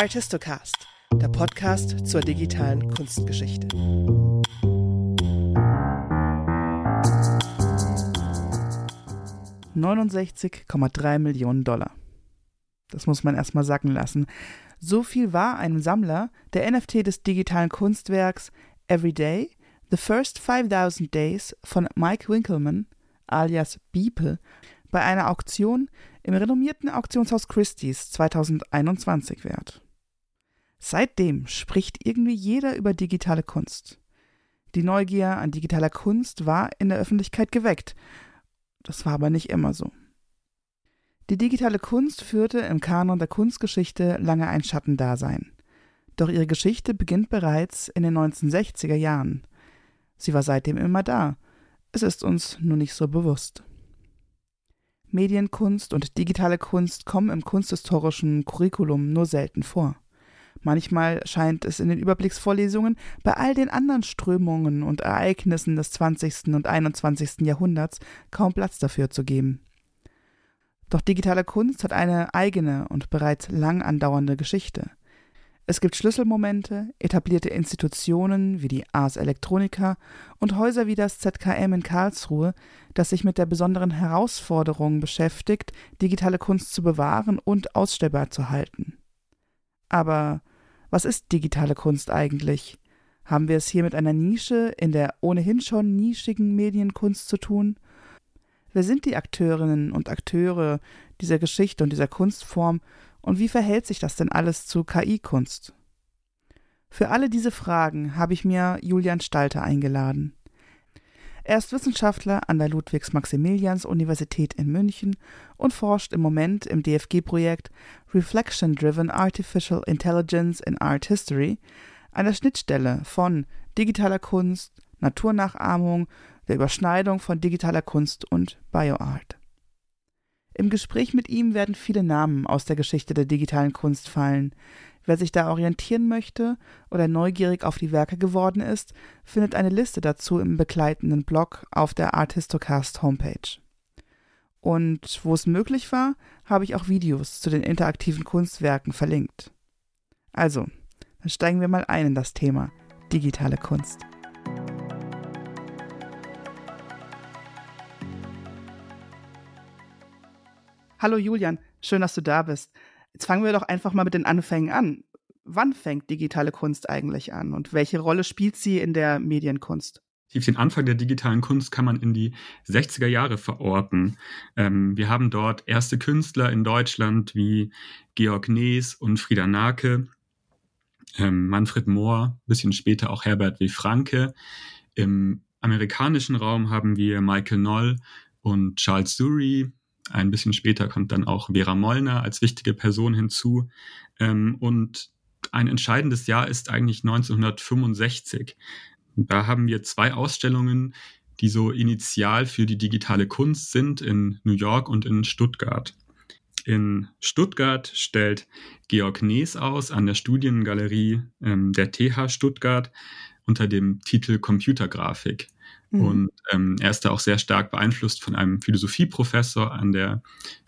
Artistocast, der Podcast zur digitalen Kunstgeschichte. ...69,3 Millionen Dollar. Das muss man erstmal sacken lassen. So viel war einem Sammler der NFT des digitalen Kunstwerks Everyday, The First 5000 Days von Mike Winkelmann, alias Beeple, bei einer Auktion im renommierten Auktionshaus Christie's 2021 wert. Seitdem spricht irgendwie jeder über digitale Kunst. Die Neugier an digitaler Kunst war in der Öffentlichkeit geweckt. Das war aber nicht immer so. Die digitale Kunst führte im Kanon der Kunstgeschichte lange ein Schattendasein. Doch ihre Geschichte beginnt bereits in den 1960er Jahren. Sie war seitdem immer da. Es ist uns nur nicht so bewusst. Medienkunst und digitale Kunst kommen im kunsthistorischen Curriculum nur selten vor. Manchmal scheint es in den Überblicksvorlesungen bei all den anderen Strömungen und Ereignissen des 20. und 21. Jahrhunderts kaum Platz dafür zu geben. Doch digitale Kunst hat eine eigene und bereits lang andauernde Geschichte. Es gibt Schlüsselmomente, etablierte Institutionen wie die Ars Electronica und Häuser wie das ZKM in Karlsruhe, das sich mit der besonderen Herausforderung beschäftigt, digitale Kunst zu bewahren und ausstellbar zu halten. Aber was ist digitale Kunst eigentlich? Haben wir es hier mit einer Nische in der ohnehin schon nischigen Medienkunst zu tun? Wer sind die Akteurinnen und Akteure dieser Geschichte und dieser Kunstform und wie verhält sich das denn alles zu KI-Kunst? Für alle diese Fragen habe ich mir Julian Stalter eingeladen. Er ist Wissenschaftler an der Ludwigs-Maximilians-Universität in München und forscht im Moment im DFG-Projekt Reflection Driven Artificial Intelligence in Art History, einer Schnittstelle von digitaler Kunst, Naturnachahmung der Überschneidung von digitaler Kunst und Bioart. Im Gespräch mit ihm werden viele Namen aus der Geschichte der digitalen Kunst fallen. Wer sich da orientieren möchte oder neugierig auf die Werke geworden ist, findet eine Liste dazu im begleitenden Blog auf der Artistocast Homepage. Und wo es möglich war, habe ich auch Videos zu den interaktiven Kunstwerken verlinkt. Also, dann steigen wir mal ein in das Thema digitale Kunst. Hallo Julian, schön, dass du da bist. Jetzt fangen wir doch einfach mal mit den Anfängen an. Wann fängt digitale Kunst eigentlich an und welche Rolle spielt sie in der Medienkunst? Den Anfang der digitalen Kunst kann man in die 60er Jahre verorten. Ähm, wir haben dort erste Künstler in Deutschland wie Georg Nees und Frieda Nake, ähm, Manfred Mohr, bisschen später auch Herbert W. Franke. Im amerikanischen Raum haben wir Michael Noll und Charles Dury, ein bisschen später kommt dann auch Vera Mollner als wichtige Person hinzu. Ähm, und ein entscheidendes Jahr ist eigentlich 1965. Da haben wir zwei Ausstellungen, die so initial für die digitale Kunst sind, in New York und in Stuttgart. In Stuttgart stellt Georg Nees aus an der Studiengalerie ähm, der TH Stuttgart unter dem Titel Computergrafik. Mhm. Und ähm, er ist da auch sehr stark beeinflusst von einem Philosophieprofessor an der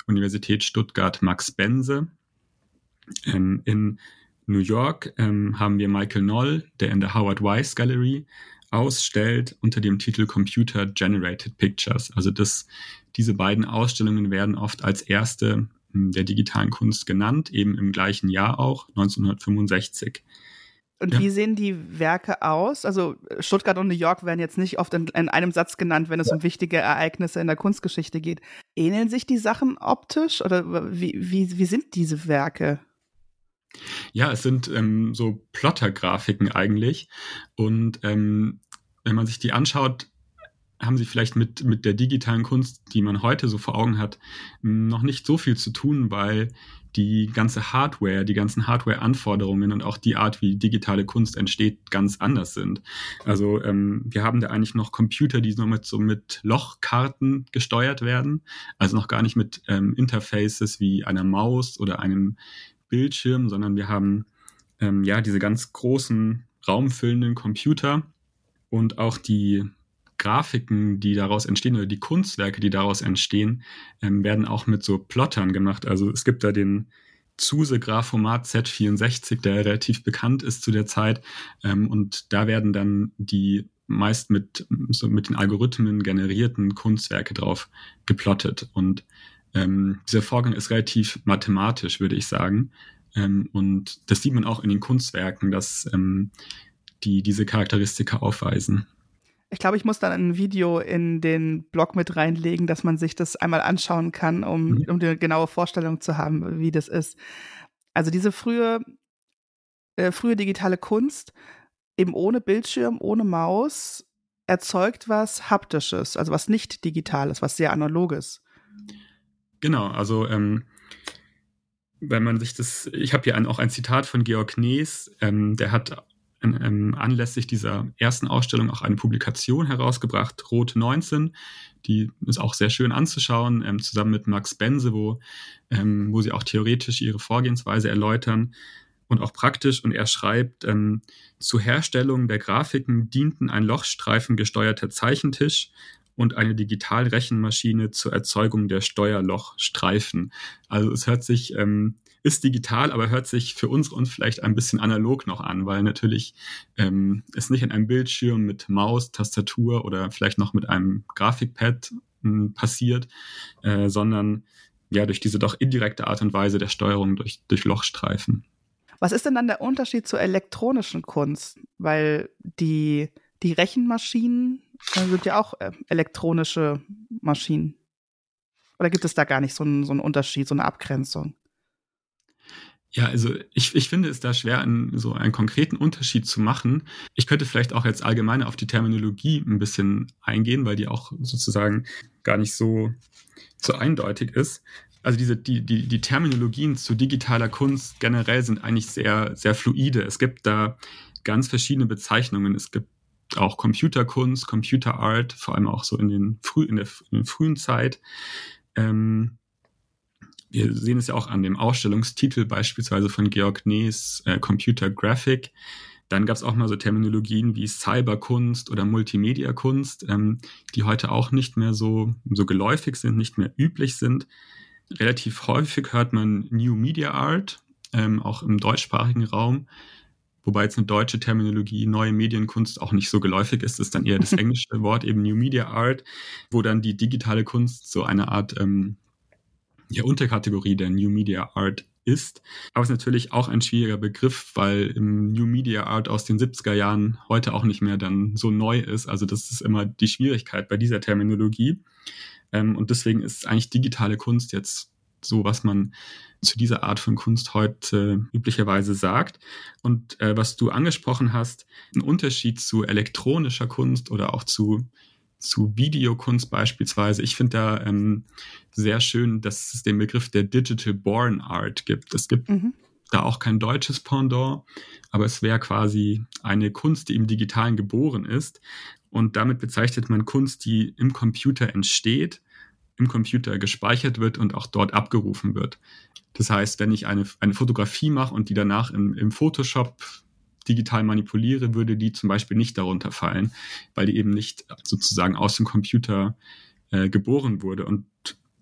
Universität Stuttgart, Max Bense. Ähm, in New York ähm, haben wir Michael Noll, der in der Howard Weiss Gallery ausstellt unter dem Titel Computer Generated Pictures. Also das, diese beiden Ausstellungen werden oft als erste hm, der digitalen Kunst genannt, eben im gleichen Jahr auch, 1965. Und ja. wie sehen die Werke aus? Also Stuttgart und New York werden jetzt nicht oft in, in einem Satz genannt, wenn es ja. um wichtige Ereignisse in der Kunstgeschichte geht. Ähneln sich die Sachen optisch oder wie, wie, wie sind diese Werke? Ja, es sind ähm, so Plotter-Grafiken eigentlich. Und ähm, wenn man sich die anschaut, haben sie vielleicht mit, mit der digitalen Kunst, die man heute so vor Augen hat, noch nicht so viel zu tun, weil die ganze Hardware, die ganzen Hardware-Anforderungen und auch die Art, wie digitale Kunst entsteht, ganz anders sind. Also ähm, wir haben da eigentlich noch Computer, die noch mit so mit Lochkarten gesteuert werden, also noch gar nicht mit ähm, Interfaces wie einer Maus oder einem Bildschirm, sondern wir haben ähm, ja diese ganz großen raumfüllenden Computer und auch die Grafiken, die daraus entstehen oder die Kunstwerke, die daraus entstehen, ähm, werden auch mit so Plottern gemacht. Also es gibt da den Zuse Graphomat Z64, der relativ bekannt ist zu der Zeit. Ähm, und da werden dann die meist mit, so mit den Algorithmen generierten Kunstwerke drauf geplottet. Und ähm, dieser Vorgang ist relativ mathematisch, würde ich sagen. Ähm, und das sieht man auch in den Kunstwerken, dass ähm, die diese Charakteristika aufweisen. Ich glaube, ich muss dann ein Video in den Blog mit reinlegen, dass man sich das einmal anschauen kann, um, mhm. um eine genaue Vorstellung zu haben, wie das ist. Also diese frühe, äh, frühe digitale Kunst, eben ohne Bildschirm, ohne Maus, erzeugt was Haptisches, also was nicht Digitales, was sehr Analoges. Genau, also ähm, wenn man sich das, ich habe hier ein, auch ein Zitat von Georg Knees, ähm, der hat ähm, anlässlich dieser ersten Ausstellung auch eine Publikation herausgebracht, Rot 19. Die ist auch sehr schön anzuschauen, ähm, zusammen mit Max Bense, wo, ähm, wo sie auch theoretisch ihre Vorgehensweise erläutern und auch praktisch. Und er schreibt, ähm, zur Herstellung der Grafiken dienten ein Lochstreifen gesteuerter Zeichentisch und eine Digitalrechenmaschine zur Erzeugung der Steuerlochstreifen. Also es hört sich ähm, ist digital, aber hört sich für uns und vielleicht ein bisschen analog noch an, weil natürlich ähm, es nicht in einem Bildschirm mit Maus, Tastatur oder vielleicht noch mit einem Grafikpad äh, passiert, äh, sondern ja durch diese doch indirekte Art und Weise der Steuerung durch, durch Lochstreifen. Was ist denn dann der Unterschied zur elektronischen Kunst? Weil die, die Rechenmaschinen äh, sind ja auch äh, elektronische Maschinen. Oder gibt es da gar nicht so einen, so einen Unterschied, so eine Abgrenzung? Ja, also ich, ich finde es da schwer, einen, so einen konkreten Unterschied zu machen. Ich könnte vielleicht auch jetzt allgemein auf die Terminologie ein bisschen eingehen, weil die auch sozusagen gar nicht so, so eindeutig ist. Also diese, die, die, die Terminologien zu digitaler Kunst generell sind eigentlich sehr, sehr fluide. Es gibt da ganz verschiedene Bezeichnungen. Es gibt auch Computerkunst, Computerart, vor allem auch so in, den früh, in, der, in der frühen Zeit. Ähm, wir sehen es ja auch an dem Ausstellungstitel beispielsweise von Georg Nees äh, Computer Graphic. Dann gab es auch mal so Terminologien wie Cyberkunst oder Multimedia-Kunst, ähm, die heute auch nicht mehr so, so geläufig sind, nicht mehr üblich sind. Relativ häufig hört man New Media Art, ähm, auch im deutschsprachigen Raum. Wobei jetzt eine deutsche Terminologie, neue Medienkunst auch nicht so geläufig ist, ist dann eher das englische Wort, eben New Media Art, wo dann die digitale Kunst so eine Art ähm, ja, Unterkategorie der New Media Art ist. Aber es ist natürlich auch ein schwieriger Begriff, weil im New Media Art aus den 70er Jahren heute auch nicht mehr dann so neu ist. Also das ist immer die Schwierigkeit bei dieser Terminologie. Ähm, und deswegen ist eigentlich digitale Kunst jetzt so, was man zu dieser Art von Kunst heute üblicherweise sagt. Und äh, was du angesprochen hast, ein Unterschied zu elektronischer Kunst oder auch zu zu Videokunst beispielsweise. Ich finde da ähm, sehr schön, dass es den Begriff der Digital Born Art gibt. Es gibt mhm. da auch kein deutsches Pendant, aber es wäre quasi eine Kunst, die im Digitalen geboren ist. Und damit bezeichnet man Kunst, die im Computer entsteht, im Computer gespeichert wird und auch dort abgerufen wird. Das heißt, wenn ich eine, eine Fotografie mache und die danach im, im Photoshop digital manipuliere, würde die zum Beispiel nicht darunter fallen, weil die eben nicht sozusagen aus dem Computer äh, geboren wurde. Und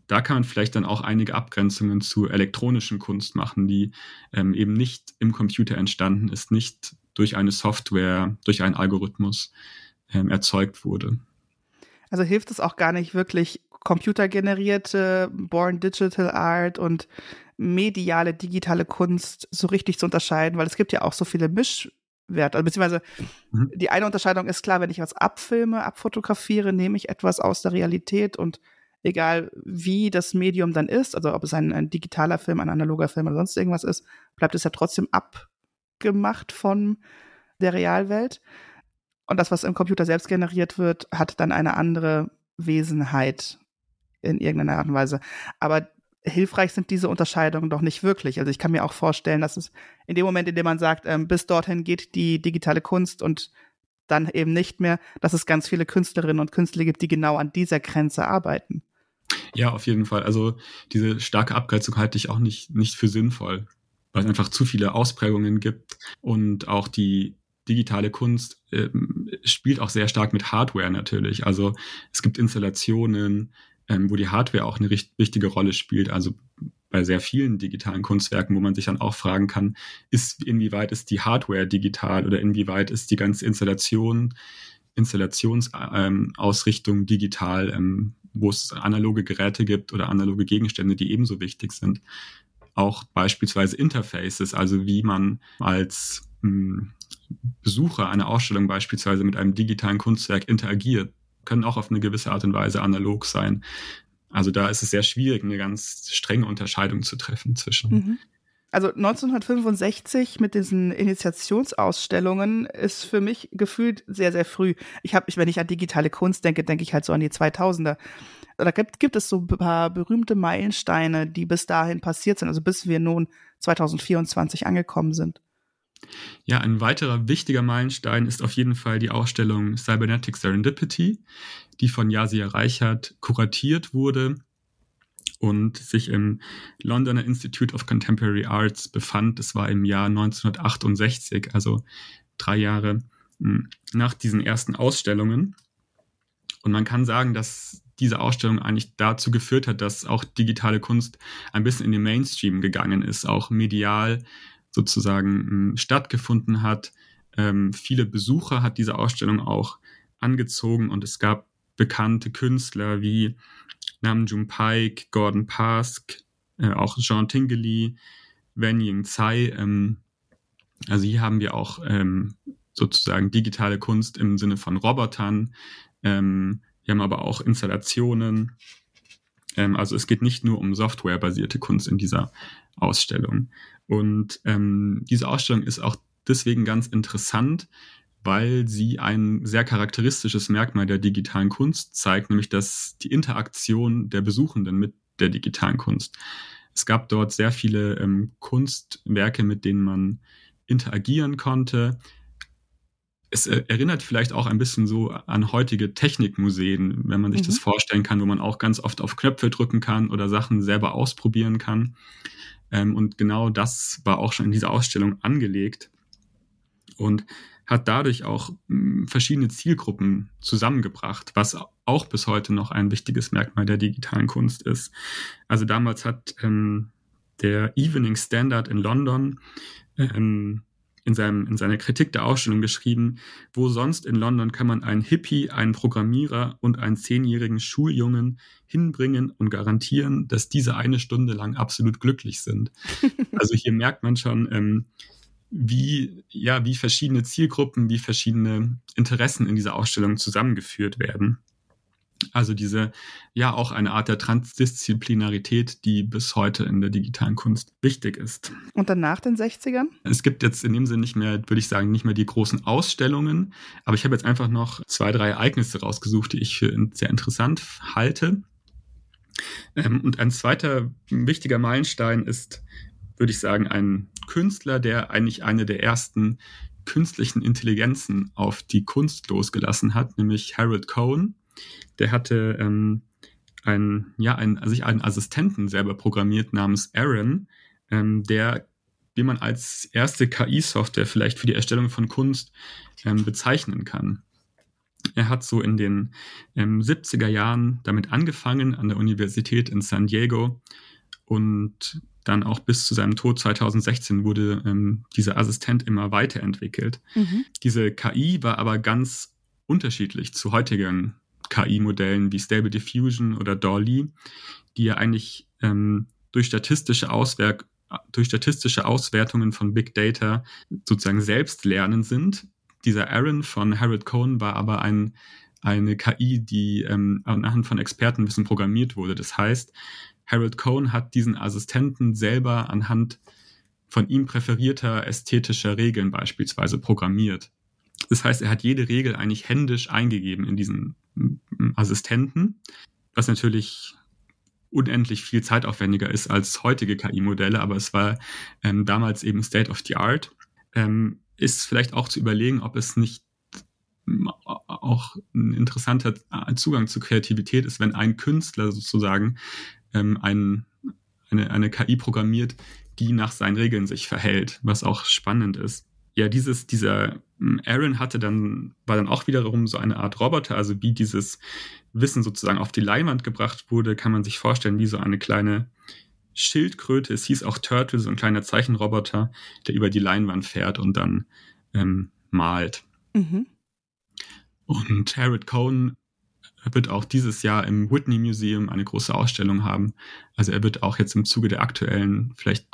da kann man vielleicht dann auch einige Abgrenzungen zu elektronischen Kunst machen, die ähm, eben nicht im Computer entstanden ist, nicht durch eine Software, durch einen Algorithmus ähm, erzeugt wurde. Also hilft es auch gar nicht wirklich computergenerierte Born Digital Art und mediale, digitale Kunst so richtig zu unterscheiden, weil es gibt ja auch so viele Mischwerte. Also beziehungsweise mhm. die eine Unterscheidung ist klar, wenn ich was abfilme, abfotografiere, nehme ich etwas aus der Realität und egal wie das Medium dann ist, also ob es ein, ein digitaler Film, ein analoger Film oder sonst irgendwas ist, bleibt es ja trotzdem abgemacht von der Realwelt. Und das, was im Computer selbst generiert wird, hat dann eine andere Wesenheit in irgendeiner Art und Weise. Aber hilfreich sind diese Unterscheidungen doch nicht wirklich. Also ich kann mir auch vorstellen, dass es in dem Moment, in dem man sagt, ähm, bis dorthin geht die digitale Kunst und dann eben nicht mehr, dass es ganz viele Künstlerinnen und Künstler gibt, die genau an dieser Grenze arbeiten. Ja, auf jeden Fall. Also diese starke Abgrenzung halte ich auch nicht, nicht für sinnvoll, weil es einfach zu viele Ausprägungen gibt und auch die digitale Kunst äh, spielt auch sehr stark mit Hardware natürlich. Also es gibt Installationen, ähm, wo die Hardware auch eine wichtige Rolle spielt. Also bei sehr vielen digitalen Kunstwerken, wo man sich dann auch fragen kann, ist, inwieweit ist die Hardware digital oder inwieweit ist die ganze Installation, Installationsausrichtung ähm, digital, ähm, wo es analoge Geräte gibt oder analoge Gegenstände, die ebenso wichtig sind. Auch beispielsweise Interfaces, also wie man als mh, hm, Besucher einer Ausstellung beispielsweise mit einem digitalen Kunstwerk interagiert, können auch auf eine gewisse Art und Weise analog sein. Also da ist es sehr schwierig, eine ganz strenge Unterscheidung zu treffen zwischen. Mhm. Also 1965 mit diesen Initiationsausstellungen ist für mich gefühlt sehr, sehr früh. Ich habe, wenn ich an digitale Kunst denke, denke ich halt so an die 2000er. Da gibt, gibt es so ein paar berühmte Meilensteine, die bis dahin passiert sind, also bis wir nun 2024 angekommen sind. Ja, ein weiterer wichtiger Meilenstein ist auf jeden Fall die Ausstellung Cybernetic Serendipity, die von Yasia Reichert kuratiert wurde und sich im Londoner Institute of Contemporary Arts befand. Das war im Jahr 1968, also drei Jahre hm, nach diesen ersten Ausstellungen. Und man kann sagen, dass diese Ausstellung eigentlich dazu geführt hat, dass auch digitale Kunst ein bisschen in den Mainstream gegangen ist, auch medial sozusagen hm, stattgefunden hat. Ähm, viele Besucher hat diese Ausstellung auch angezogen und es gab bekannte Künstler wie Namjoon Paik, Gordon Pask, äh, auch Jean Tingley, Wen Ying Tsai. Ähm, also hier haben wir auch ähm, sozusagen digitale Kunst im Sinne von Robotern. Ähm, wir haben aber auch Installationen. Ähm, also es geht nicht nur um softwarebasierte Kunst in dieser Ausstellung. Und ähm, diese Ausstellung ist auch deswegen ganz interessant, weil sie ein sehr charakteristisches Merkmal der digitalen Kunst zeigt, nämlich dass die Interaktion der Besuchenden mit der digitalen Kunst. Es gab dort sehr viele ähm, Kunstwerke, mit denen man interagieren konnte. Es erinnert vielleicht auch ein bisschen so an heutige Technikmuseen, wenn man sich mhm. das vorstellen kann, wo man auch ganz oft auf Knöpfe drücken kann oder Sachen selber ausprobieren kann. Ähm, und genau das war auch schon in dieser Ausstellung angelegt. Und hat dadurch auch hm, verschiedene Zielgruppen zusammengebracht, was auch bis heute noch ein wichtiges Merkmal der digitalen Kunst ist. Also damals hat ähm, der Evening Standard in London ähm, in, seinem, in seiner Kritik der Ausstellung geschrieben, wo sonst in London kann man einen Hippie, einen Programmierer und einen zehnjährigen Schuljungen hinbringen und garantieren, dass diese eine Stunde lang absolut glücklich sind. Also hier merkt man schon, ähm, wie, ja, wie verschiedene Zielgruppen, wie verschiedene Interessen in dieser Ausstellung zusammengeführt werden. Also diese, ja, auch eine Art der Transdisziplinarität, die bis heute in der digitalen Kunst wichtig ist. Und dann nach den 60ern? Es gibt jetzt in dem Sinne nicht mehr, würde ich sagen, nicht mehr die großen Ausstellungen, aber ich habe jetzt einfach noch zwei, drei Ereignisse rausgesucht, die ich für sehr interessant halte. Ähm, und ein zweiter wichtiger Meilenstein ist würde ich sagen, ein Künstler, der eigentlich eine der ersten künstlichen Intelligenzen auf die Kunst losgelassen hat, nämlich Harold Cohen. Der hatte ähm, einen, ja, einen, also sich einen Assistenten selber programmiert namens Aaron, ähm, der, den man als erste KI-Software vielleicht für die Erstellung von Kunst ähm, bezeichnen kann. Er hat so in den ähm, 70er Jahren damit angefangen an der Universität in San Diego und dann auch bis zu seinem Tod 2016 wurde ähm, dieser Assistent immer weiterentwickelt. Mhm. Diese KI war aber ganz unterschiedlich zu heutigen KI-Modellen wie Stable Diffusion oder DALL-E, die ja eigentlich ähm, durch, statistische Auswerk durch statistische Auswertungen von Big Data sozusagen selbst lernen sind. Dieser Aaron von Harold Cohen war aber ein, eine KI, die ähm, anhand von Expertenwissen programmiert wurde. Das heißt, Harold Cohn hat diesen Assistenten selber anhand von ihm präferierter ästhetischer Regeln beispielsweise programmiert. Das heißt, er hat jede Regel eigentlich händisch eingegeben in diesen Assistenten, was natürlich unendlich viel zeitaufwendiger ist als heutige KI-Modelle, aber es war ähm, damals eben State of the Art. Ähm, ist vielleicht auch zu überlegen, ob es nicht auch ein interessanter Zugang zur Kreativität ist, wenn ein Künstler sozusagen ähm, ein, eine, eine KI programmiert, die nach seinen Regeln sich verhält, was auch spannend ist. Ja, dieses, dieser hm, Aaron hatte dann, war dann auch wiederum so eine Art Roboter, also wie dieses Wissen sozusagen auf die Leinwand gebracht wurde, kann man sich vorstellen, wie so eine kleine Schildkröte, es hieß auch Turtle, so ein kleiner Zeichenroboter, der über die Leinwand fährt und dann ähm, malt. Mhm. Und Harold Cohn wird auch dieses Jahr im Whitney Museum eine große Ausstellung haben. Also er wird auch jetzt im Zuge der aktuellen vielleicht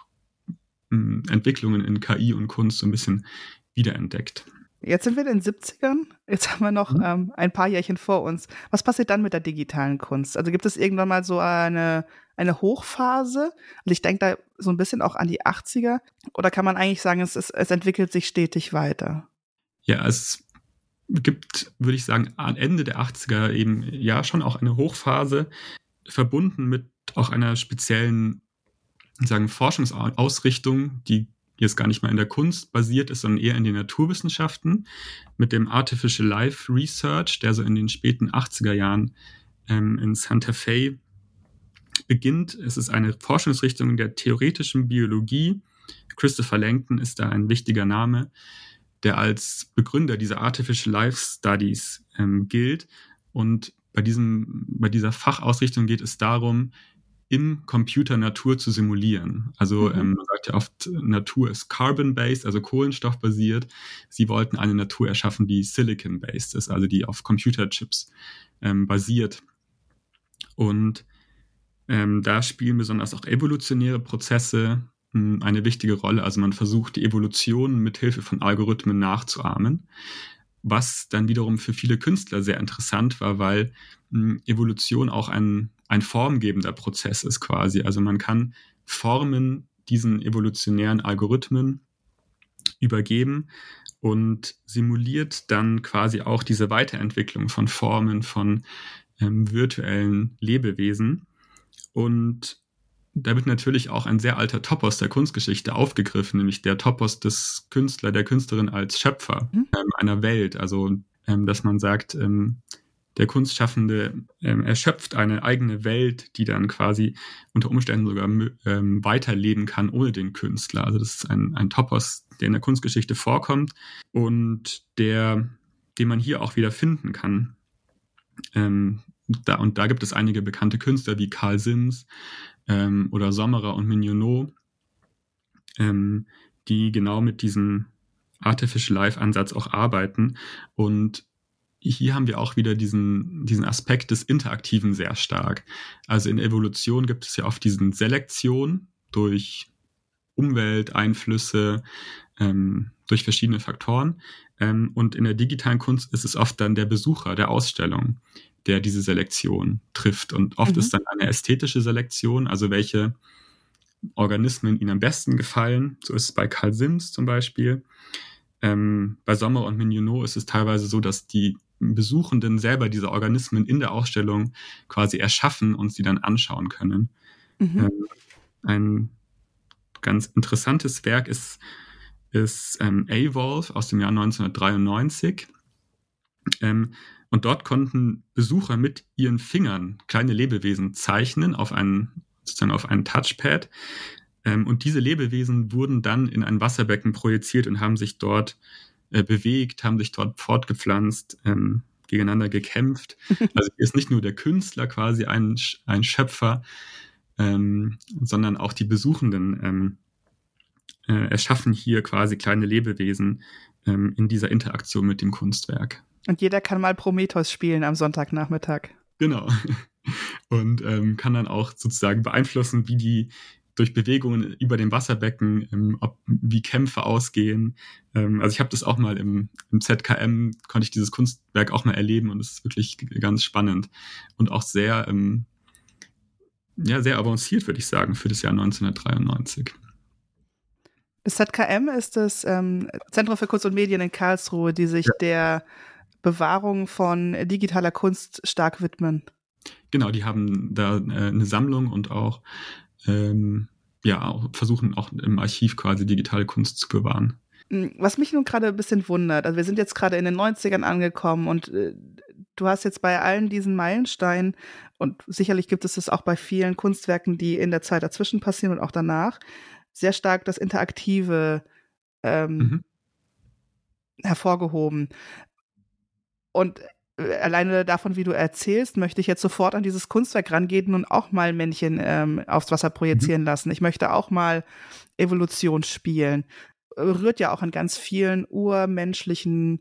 Entwicklungen in KI und Kunst so ein bisschen wiederentdeckt. Jetzt sind wir in den 70ern. Jetzt haben wir noch mhm. ähm, ein paar Jährchen vor uns. Was passiert dann mit der digitalen Kunst? Also gibt es irgendwann mal so eine, eine Hochphase? Und ich denke da so ein bisschen auch an die 80er. Oder kann man eigentlich sagen, es, ist, es entwickelt sich stetig weiter? Ja, es gibt, würde ich sagen, am Ende der 80er eben ja schon auch eine Hochphase, verbunden mit auch einer speziellen sagen, Forschungsausrichtung, die jetzt gar nicht mal in der Kunst basiert ist, sondern eher in den Naturwissenschaften, mit dem Artificial Life Research, der so in den späten 80er Jahren ähm, in Santa Fe beginnt. Es ist eine Forschungsrichtung der theoretischen Biologie. Christopher Langton ist da ein wichtiger Name, der als Begründer dieser Artificial Life Studies ähm, gilt. Und bei, diesem, bei dieser Fachausrichtung geht es darum, im Computer Natur zu simulieren. Also mhm. ähm, man sagt ja oft, Natur ist carbon-based, also kohlenstoffbasiert. Sie wollten eine Natur erschaffen, die silicon-based ist, also die auf Computerchips ähm, basiert. Und ähm, da spielen besonders auch evolutionäre Prozesse mh, hm, eine wichtige Rolle. Also man versucht, die Evolution mit Hilfe von Algorithmen nachzuahmen was dann wiederum für viele Künstler sehr interessant war, weil Evolution auch ein ein formgebender Prozess ist quasi. Also man kann Formen diesen evolutionären Algorithmen übergeben und simuliert dann quasi auch diese Weiterentwicklung von Formen, von ähm, virtuellen Lebewesen. Und da wird natürlich auch ein sehr alter Topos der Kunstgeschichte aufgegriffen, nämlich der Topos des Künstler, der Künstlerin als Schöpfer mhm. ähm, einer Welt. Also, ähm, dass man sagt, ähm, der Kunstschaffende ähm, erschöpft eine eigene Welt, die dann quasi unter Umständen sogar ähm, weiterleben kann ohne den Künstler. Also das ist ein, ein Topos, der in der Kunstgeschichte vorkommt und der, den man hier auch wieder finden kann. Ähm, da, und da gibt es einige bekannte Künstler wie Karl Sims ähm, oder Sommerer und Mignonot, ähm, die genau mit diesem Artificial Life Ansatz auch arbeiten und hier haben wir auch wieder diesen, diesen Aspekt des Interaktiven sehr stark. Also in Evolution gibt es ja oft diesen Selektion durch Umwelteinflüsse, ähm, durch verschiedene Faktoren. Ähm, und in der digitalen Kunst ist es oft dann der Besucher der Ausstellung, der diese Selektion trifft. Und oft mhm. ist dann eine ästhetische Selektion, also welche Organismen ihnen am besten gefallen. So ist es bei Carl Sims zum Beispiel. Ähm, bei Sommer und Mignonot ist es teilweise so, dass die Besuchenden selber diese Organismen in der Ausstellung quasi erschaffen und sie dann anschauen können. Mhm. Ähm, ein ganz interessantes Werk ist, ist ähm, A-Wolf aus dem Jahr 1993. Ähm, und dort konnten Besucher mit ihren Fingern kleine Lebewesen zeichnen auf einen, sozusagen auf ein Touchpad. Ähm, und diese Lebewesen wurden dann in ein Wasserbecken projiziert und haben sich dort äh, bewegt, haben sich dort fortgepflanzt, ähm, gegeneinander gekämpft. Also ist nicht nur der Künstler quasi ein, ein Schöpfer, ähm, sondern auch die Besuchenden ähm, äh, erschaffen hier quasi kleine Lebewesen ähm, in dieser Interaktion mit dem Kunstwerk. Und jeder kann mal Prometheus spielen am Sonntagnachmittag. Genau. Und ähm, kann dann auch sozusagen beeinflussen, wie die durch Bewegungen über dem Wasserbecken, ähm, ob, wie Kämpfe ausgehen. Ähm, also ich habe das auch mal im, im ZKM, konnte ich dieses Kunstwerk auch mal erleben und es ist wirklich ganz spannend und auch sehr, ähm, ja, sehr avanciert, würde ich sagen, für das Jahr 1993. Das ZKM ist das ähm, Zentrum für Kunst und Medien in Karlsruhe, die sich ja. der Bewahrung von digitaler Kunst stark widmen. Genau, die haben da äh, eine Sammlung und auch ähm, ja, auch versuchen auch im Archiv quasi digitale Kunst zu bewahren. Hm, was mich nun gerade ein bisschen wundert, also wir sind jetzt gerade in den 90ern angekommen und äh, du hast jetzt bei allen diesen Meilensteinen und sicherlich gibt es das auch bei vielen Kunstwerken, die in der Zeit dazwischen passieren und auch danach, sehr stark das Interaktive ähm, mhm. hervorgehoben. Und alleine davon, wie du erzählst, möchte ich jetzt sofort an dieses Kunstwerk rangehen und auch mal Männchen ähm, aufs Wasser projizieren mhm. lassen. Ich möchte auch mal Evolution spielen. Rührt ja auch an ganz vielen urmenschlichen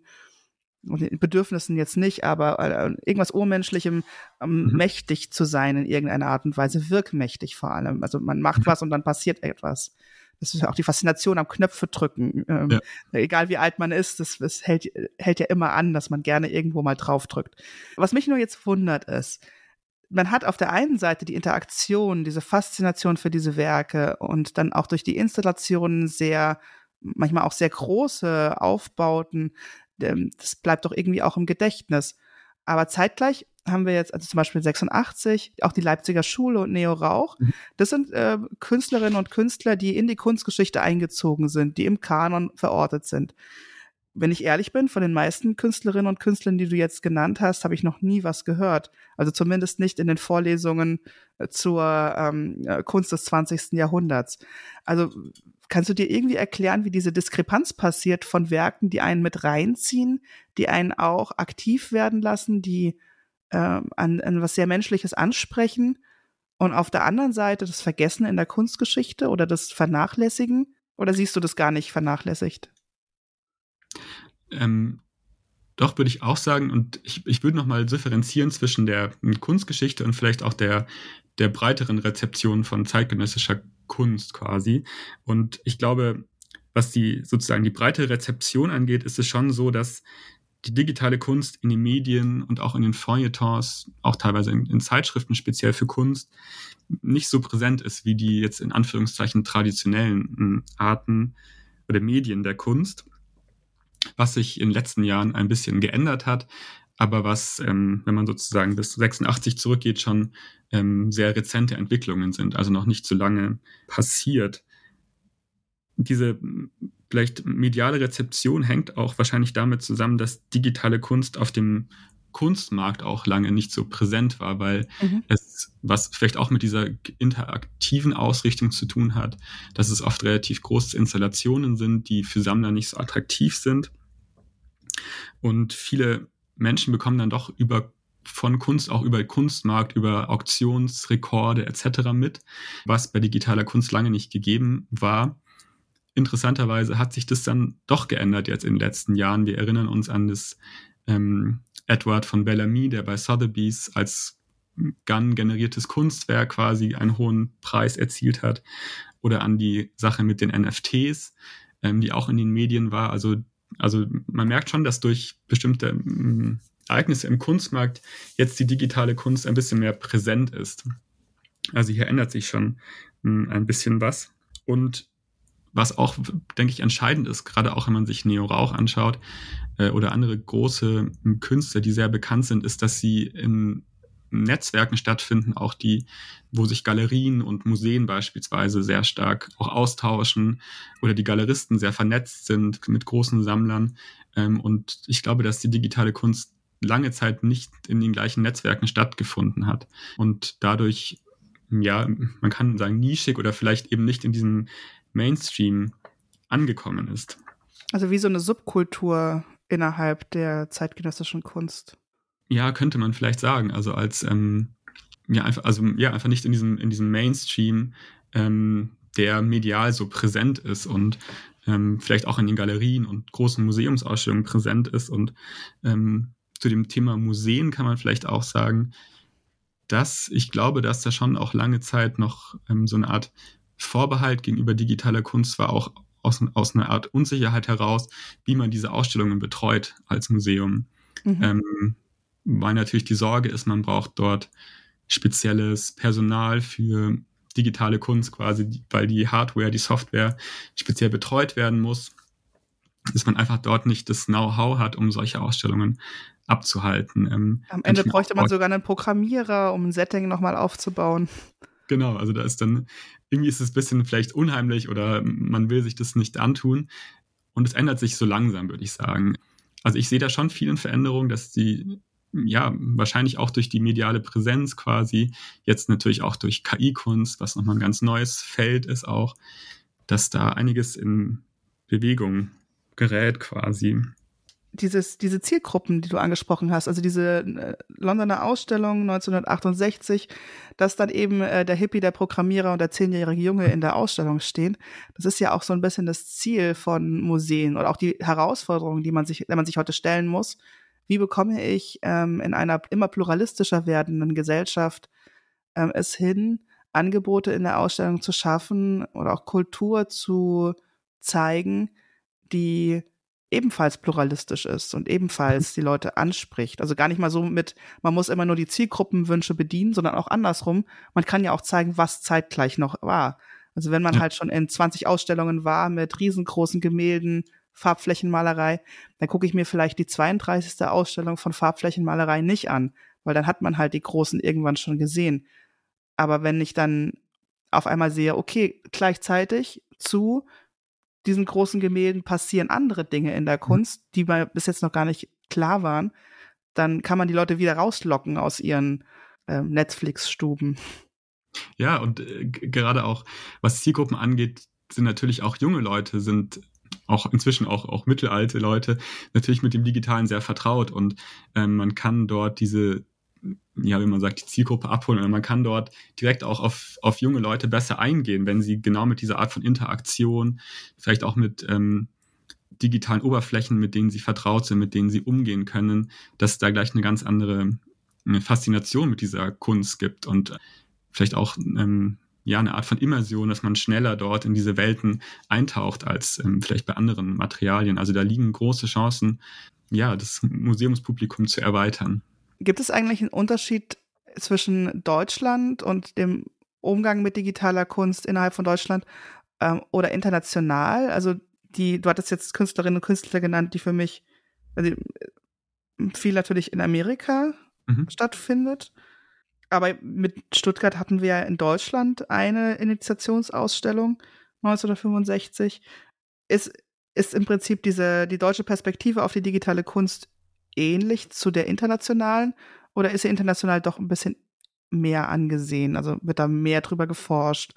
Bedürfnissen jetzt nicht, aber äh, irgendwas Urmenschlichem ähm, mhm. mächtig zu sein in irgendeiner Art und Weise, wirkmächtig vor allem. Also man macht mhm. was und dann passiert etwas. Das ist ja auch die Faszination am Knöpfe drücken. Ähm, ja. Egal wie alt man ist, das, das hält, hält ja immer an, dass man gerne irgendwo mal drauf drückt. Was mich nur jetzt wundert ist, man hat auf der einen Seite die Interaktion, diese Faszination für diese Werke und dann auch durch die Installationen sehr, manchmal auch sehr große Aufbauten. Ähm, das bleibt doch irgendwie auch im Gedächtnis. Aber zeitgleich haben wir jetzt, also zum Beispiel 86, auch die Leipziger Schule und Neo Rauch. Mhm. Das sind äh, Künstlerinnen und Künstler, die in die Kunstgeschichte eingezogen sind, die im Kanon verortet sind. Wenn ich ehrlich bin, von den meisten Künstlerinnen und Künstlern, die du jetzt genannt hast, habe ich noch nie was gehört. Also zumindest nicht in den Vorlesungen äh, zur ähm, äh, Kunst des 20. Jahrhunderts. Also kannst du dir irgendwie erklären, wie diese Diskrepanz passiert von Werken, die einen mit reinziehen, die einen auch aktiv werden lassen, die äh, an, an was sehr Menschliches ansprechen und auf der anderen Seite das Vergessen in der Kunstgeschichte oder das Vernachlässigen? Oder siehst du das gar nicht vernachlässigt? Ähm, doch, würde ich auch sagen. Und ich, ich würde nochmal differenzieren zwischen der Kunstgeschichte und vielleicht auch der, der breiteren Rezeption von zeitgenössischer Kunst quasi. Und ich glaube, was die sozusagen die breite Rezeption angeht, ist es schon so, dass die digitale Kunst in den Medien und auch in den Feuilletons, auch teilweise in, in, Zeitschriften speziell für Kunst, nicht so präsent ist wie die jetzt in Anführungszeichen traditionellen hm, Arten oder Medien der Kunst, was sich in den letzten Jahren ein bisschen geändert hat, aber was, ähm, wenn man sozusagen bis 86 zurückgeht, schon ähm, sehr rezente Entwicklungen sind, also noch nicht so lange passiert. Diese vielleicht mediale Rezeption hängt auch wahrscheinlich damit zusammen, dass digitale Kunst auf dem Kunstmarkt auch lange nicht so präsent war, weil mhm. es, was vielleicht auch mit dieser interaktiven Ausrichtung zu tun hat, dass es oft relativ große Installationen sind, die für Sammler nicht so attraktiv sind. Und viele Menschen bekommen dann doch über von Kunst auch über Kunstmarkt, über Auktionsrekorde etc. mit, was bei digitaler Kunst lange nicht gegeben war interessanterweise hat sich das dann doch geändert jetzt in den letzten Jahren. Wir erinnern uns an das ähm, Edward von Bellamy, der bei Sotheby's als Gun generiertes Kunstwerk quasi einen hohen Preis erzielt hat. Oder an die Sache mit den NFTs, ähm, die auch in den Medien war. Also, also man merkt schon, dass durch bestimmte ähm, Ereignisse im Kunstmarkt jetzt die digitale Kunst ein bisschen mehr präsent ist. Also hier ändert sich schon ähm, ein bisschen was. Und was auch, denke ich, entscheidend ist, gerade auch wenn man sich Neo Rauch anschaut äh, oder andere große hm, Künstler, die sehr bekannt sind, ist, dass sie in Netzwerken stattfinden, auch die, wo sich Galerien und Museen beispielsweise sehr stark auch austauschen oder die Galeristen sehr vernetzt sind mit großen Sammlern. Ähm, und ich glaube, dass die digitale Kunst lange Zeit nicht in den gleichen Netzwerken stattgefunden hat und dadurch ja, man kann sagen nischig oder vielleicht eben nicht in diesem Mainstream angekommen ist. Also wie so eine Subkultur innerhalb der zeitgenössischen Kunst. Ja, könnte man vielleicht sagen. Also als ähm, ja einfach, also ja einfach nicht in diesem in diesem Mainstream, ähm, der medial so präsent ist und ähm, vielleicht auch in den Galerien und großen Museumsausstellungen präsent ist. Und ähm, zu dem Thema Museen kann man vielleicht auch sagen, dass ich glaube, dass da schon auch lange Zeit noch ähm, so eine Art Vorbehalt gegenüber digitaler Kunst war auch aus, aus einer Art Unsicherheit heraus, wie man diese Ausstellungen betreut als Museum. Mhm. Ähm, weil natürlich die Sorge ist, man braucht dort spezielles Personal für digitale Kunst quasi, weil die Hardware, die Software speziell betreut werden muss, dass man einfach dort nicht das Know-how hat, um solche Ausstellungen abzuhalten. Ähm, Am Ende bräuchte man sogar einen Programmierer, um ein Setting nochmal aufzubauen. Genau, also da ist dann, irgendwie ist es ein bisschen vielleicht unheimlich oder man will sich das nicht antun. Und es ändert sich so langsam, würde ich sagen. Also ich sehe da schon vielen Veränderungen, dass die, ja, wahrscheinlich auch durch die mediale Präsenz quasi, jetzt natürlich auch durch KI-Kunst, was nochmal ein ganz neues Feld ist auch, dass da einiges in Bewegung gerät quasi. Dieses, diese Zielgruppen, die du angesprochen hast, also diese äh, Londoner Ausstellung 1968, dass dann eben äh, der Hippie, der Programmierer und der zehnjährige Junge in der Ausstellung stehen, das ist ja auch so ein bisschen das Ziel von Museen oder auch die Herausforderung, die man sich, der man sich heute stellen muss. Wie bekomme ich ähm, in einer immer pluralistischer werdenden Gesellschaft ähm, es hin, Angebote in der Ausstellung zu schaffen oder auch Kultur zu zeigen, die ebenfalls pluralistisch ist und ebenfalls die Leute anspricht. Also gar nicht mal so mit, man muss immer nur die Zielgruppenwünsche bedienen, sondern auch andersrum. Man kann ja auch zeigen, was zeitgleich noch war. Also wenn man halt schon in 20 Ausstellungen war mit riesengroßen Gemälden, Farbflächenmalerei, dann gucke ich mir vielleicht die 32. Ausstellung von Farbflächenmalerei nicht an, weil dann hat man halt die großen irgendwann schon gesehen. Aber wenn ich dann auf einmal sehe, okay, gleichzeitig zu diesen großen Gemälden passieren andere Dinge in der mhm. Kunst, die mir bis jetzt noch gar nicht klar waren, dann kann man die Leute wieder rauslocken aus ihren äh, Netflix-Stuben. Ja, und äh, gerade auch, was Zielgruppen angeht, sind natürlich auch junge Leute, sind auch inzwischen auch, auch mittelalte Leute natürlich mit dem Digitalen sehr vertraut und ähm, man kann dort diese ja, wie man sagt, die Zielgruppe abholen. Und man kann dort direkt auch auf, auf junge Leute besser eingehen, wenn sie genau mit dieser Art von Interaktion, vielleicht auch mit ähm, digitalen Oberflächen, mit denen sie vertraut sind, mit denen sie umgehen können, dass da gleich eine ganz andere eine Faszination mit dieser Kunst gibt und vielleicht auch ähm, ja eine Art von Immersion, dass man schneller dort in diese Welten eintaucht als ähm, vielleicht bei anderen Materialien. Also da liegen große Chancen, ja, das Museumspublikum zu erweitern. Gibt es eigentlich einen Unterschied zwischen Deutschland und dem Umgang mit digitaler Kunst innerhalb von Deutschland ähm, oder international? Also die, du hattest jetzt Künstlerinnen und Künstler genannt, die für mich, also viel natürlich in Amerika mhm. stattfindet. Aber mit Stuttgart hatten wir ja in Deutschland eine Initiationsausstellung 1965. Ist, ist im Prinzip diese, die deutsche Perspektive auf die digitale Kunst ähnlich zu der internationalen oder ist sie international doch ein bisschen mehr angesehen? Also wird da mehr drüber geforscht,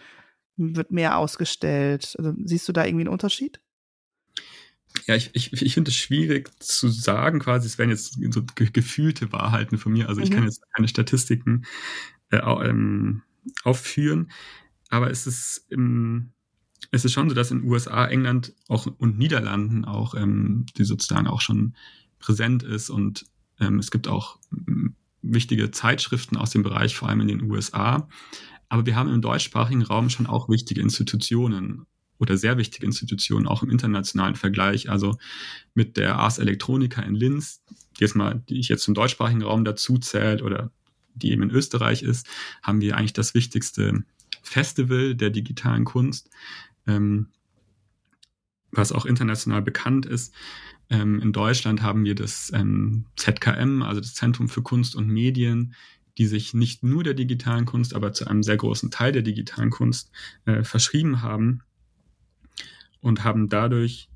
wird mehr ausgestellt? Also siehst du da irgendwie einen Unterschied? Ja, ich, ich, ich finde es schwierig zu sagen, quasi, es wären jetzt so gefühlte Wahrheiten von mir. Also ich mhm. kann jetzt keine Statistiken äh, ähm, aufführen, aber es ist im, es ist schon so, dass in USA, England auch und Niederlanden auch, ähm, die sozusagen auch schon präsent ist und ähm, es gibt auch ähm, wichtige Zeitschriften aus dem Bereich, vor allem in den USA. Aber wir haben im deutschsprachigen Raum schon auch wichtige Institutionen oder sehr wichtige Institutionen, auch im internationalen Vergleich. Also mit der Ars Electronica in Linz, die, jetzt mal, die ich jetzt zum deutschsprachigen Raum dazu zählt oder die eben in Österreich ist, haben wir eigentlich das wichtigste Festival der digitalen Kunst, ähm, was auch international bekannt ist. Ähm, in Deutschland haben wir das ähm, ZKM, also das Zentrum für Kunst und Medien, die sich nicht nur der digitalen Kunst, aber zu einem sehr großen Teil der digitalen Kunst äh, verschrieben haben und haben dadurch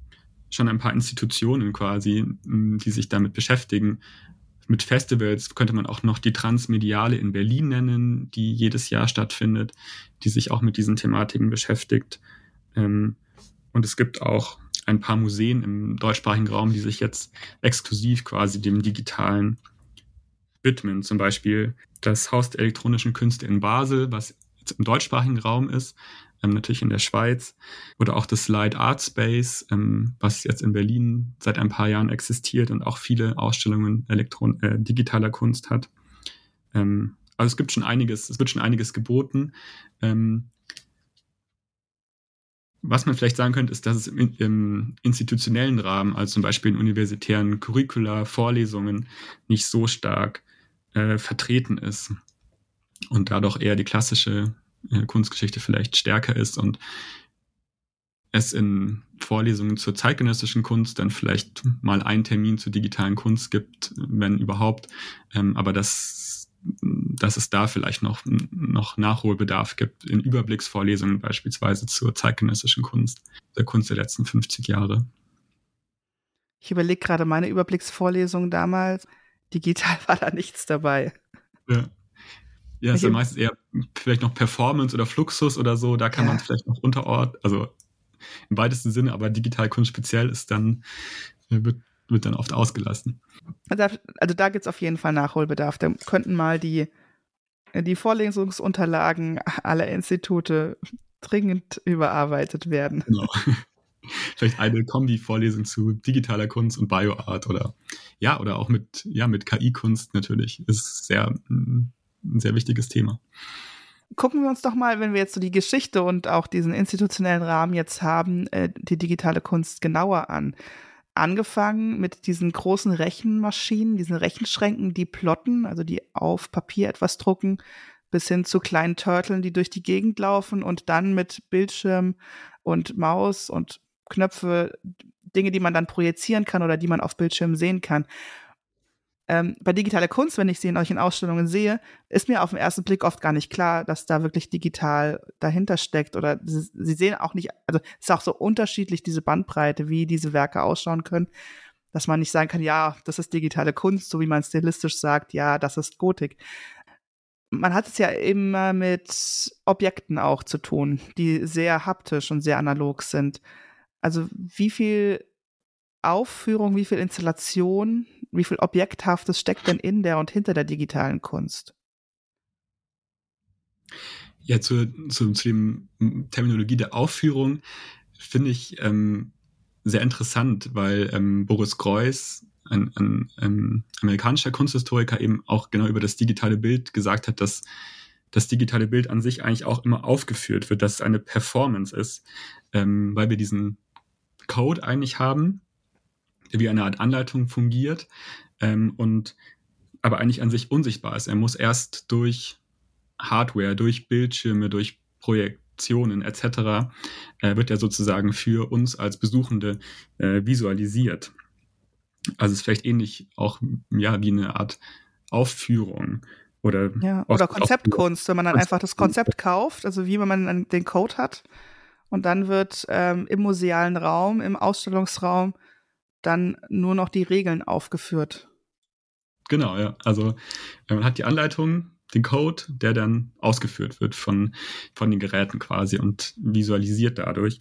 schon ein paar Institutionen quasi, die sich damit beschäftigen. Mit Festivals könnte man auch noch die Transmediale in Berlin nennen, die jedes Jahr stattfindet, die sich auch mit diesen Thematiken beschäftigt. Ähm, und es gibt auch ein paar Museen im deutschsprachigen Raum, die sich jetzt exklusiv quasi dem Digitalen widmen. Zum Beispiel das Haus der elektronischen Künste in Basel, was jetzt im deutschsprachigen Raum ist, ähm, natürlich in der Schweiz. Oder auch das Light Art Space, ähm, was jetzt in Berlin seit ein paar Jahren existiert und auch viele Ausstellungen Elektron äh, digitaler Kunst hat. Ähm, also es gibt schon einiges, es wird schon einiges geboten. Ähm, was man vielleicht sagen könnte, ist, dass es im, im, institutionellen Rahmen, also zum Beispiel in universitären Curricula, Vorlesungen, nicht so stark äh, vertreten ist und dadurch eher die klassische äh, Kunstgeschichte vielleicht stärker ist und es in Vorlesungen zur zeitgenössischen Kunst dann vielleicht mal einen Termin zur digitalen Kunst gibt, wenn überhaupt, ähm, aber das dass es da vielleicht noch, noch Nachholbedarf gibt in Überblicksvorlesungen beispielsweise zur zeitgenössischen Kunst, der Kunst der letzten 50 Jahre. Ich überlege gerade meine Überblicksvorlesung damals. Digital war da nichts dabei. Ja. Ja, es ist ja meistens eher vielleicht noch Performance oder Fluxus oder so, da kann ja. man vielleicht noch unterort, also im weitesten Sinne, aber Digitalkunst speziell ist dann, wird wird dann oft ausgelassen. Also, also da gibt es auf jeden Fall Nachholbedarf. Da könnten mal die, die Vorlesungsunterlagen aller Institute dringend überarbeitet werden. Genau. Vielleicht eine Kombi-Vorlesung zu digitaler Kunst und Bioart oder ja, oder auch mit, ja, mit KI-Kunst natürlich. Ist sehr, mm, ein sehr wichtiges Thema. Gucken wir uns doch mal, wenn wir jetzt so die Geschichte und auch diesen institutionellen Rahmen jetzt haben, äh, die digitale Kunst genauer an. Angefangen mit diesen großen Rechenmaschinen, diesen Rechenschränken, die plotten, also die auf Papier etwas drucken, bis hin zu kleinen Turteln, die durch die Gegend laufen und dann mit Bildschirm und Maus und Knöpfe, Dinge, die man dann projizieren kann oder die man auf Bildschirmen sehen kann. Ähm, bei digitaler Kunst, wenn ich sie in euch in Ausstellungen sehe, ist mir auf den ersten Blick oft gar nicht klar, dass da wirklich digital dahinter steckt. Oder sie, sie sehen auch nicht, also es ist auch so unterschiedlich, diese Bandbreite, wie diese Werke ausschauen können, dass man nicht sagen kann, ja, das ist digitale Kunst, so wie man stilistisch sagt, ja, das ist Gotik man hat es ja immer mit Objekten auch zu tun, die sehr haptisch und sehr analog sind. Also wie viel Aufführung, wie viel Installation, wie viel Objekthaftes steckt denn in der und hinter der digitalen Kunst? Ja, zu, zu, zu dem Terminologie der Aufführung finde ich ähm, sehr interessant, weil ähm, Boris Greuß ein, ein, ein amerikanischer Kunsthistoriker eben auch genau über das digitale Bild gesagt hat, dass das digitale Bild an sich eigentlich auch immer aufgeführt wird, dass es eine Performance ist, ähm, weil wir diesen Code eigentlich haben, wie eine Art Anleitung fungiert ähm, und aber eigentlich an sich unsichtbar ist. Er muss erst durch Hardware, durch Bildschirme, durch Projektionen etc. Äh, wird er sozusagen für uns als Besuchende äh, visualisiert. Also es ist vielleicht ähnlich auch ja wie eine Art Aufführung oder ja, oder Konzeptkunst, wenn man dann einfach das Konzept kauft, also wie man den Code hat und dann wird ähm, im musealen Raum, im Ausstellungsraum dann nur noch die Regeln aufgeführt. Genau, ja. Also man hat die Anleitung, den Code, der dann ausgeführt wird von, von den Geräten quasi und visualisiert dadurch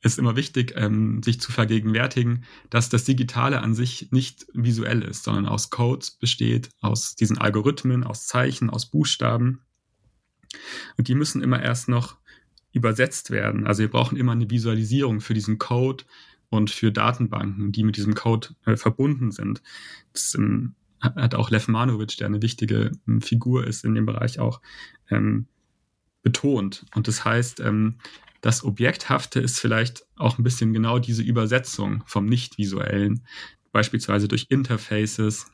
ist immer wichtig, ähm, sich zu vergegenwärtigen, dass das Digitale an sich nicht visuell ist, sondern aus Codes besteht, aus diesen Algorithmen, aus Zeichen, aus Buchstaben. Und die müssen immer erst noch übersetzt werden. Also wir brauchen immer eine Visualisierung für diesen Code und für Datenbanken, die mit diesem Code äh, verbunden sind. Das ähm, hat auch Lev Manovic, der eine wichtige ähm, Figur ist in dem Bereich auch, ähm, betont. Und das heißt, ähm, das Objekthafte ist vielleicht auch ein bisschen genau diese Übersetzung vom Nicht-Visuellen, beispielsweise durch Interfaces,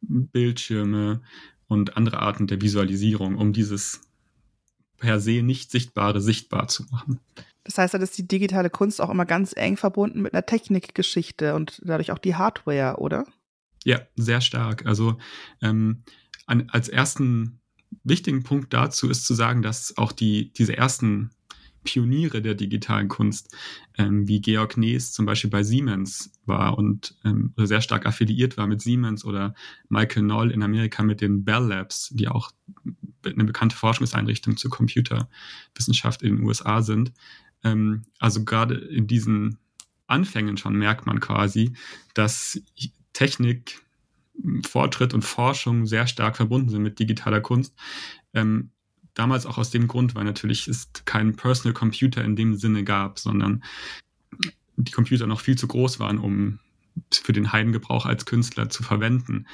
Bildschirme und andere Arten der Visualisierung, um dieses per se nicht Sichtbare sichtbar zu machen. Das heißt, da ist die digitale Kunst auch immer ganz eng verbunden mit einer Technikgeschichte und dadurch auch die Hardware, oder? Ja, sehr stark. Also ähm, an, als ersten wichtigen Punkt dazu ist zu sagen, dass auch die, diese ersten Pioniere der digitalen Kunst, ähm, wie Georg Nees zum Beispiel bei Siemens war und ähm, sehr stark affiliiert war mit Siemens oder Michael Noll in Amerika mit den Bell Labs, die auch eine bekannte Forschungseinrichtung zur Computerwissenschaft in den USA sind. Ähm, also gerade in diesen Anfängen schon merkt man quasi, dass Technik, Fortschritt und Forschung sehr stark verbunden sind mit digitaler Kunst. Ähm, Damals auch aus dem Grund, weil natürlich es keinen Personal Computer in dem Sinne gab, sondern die Computer noch viel zu groß waren, um für den Heimgebrauch als Künstler zu verwenden.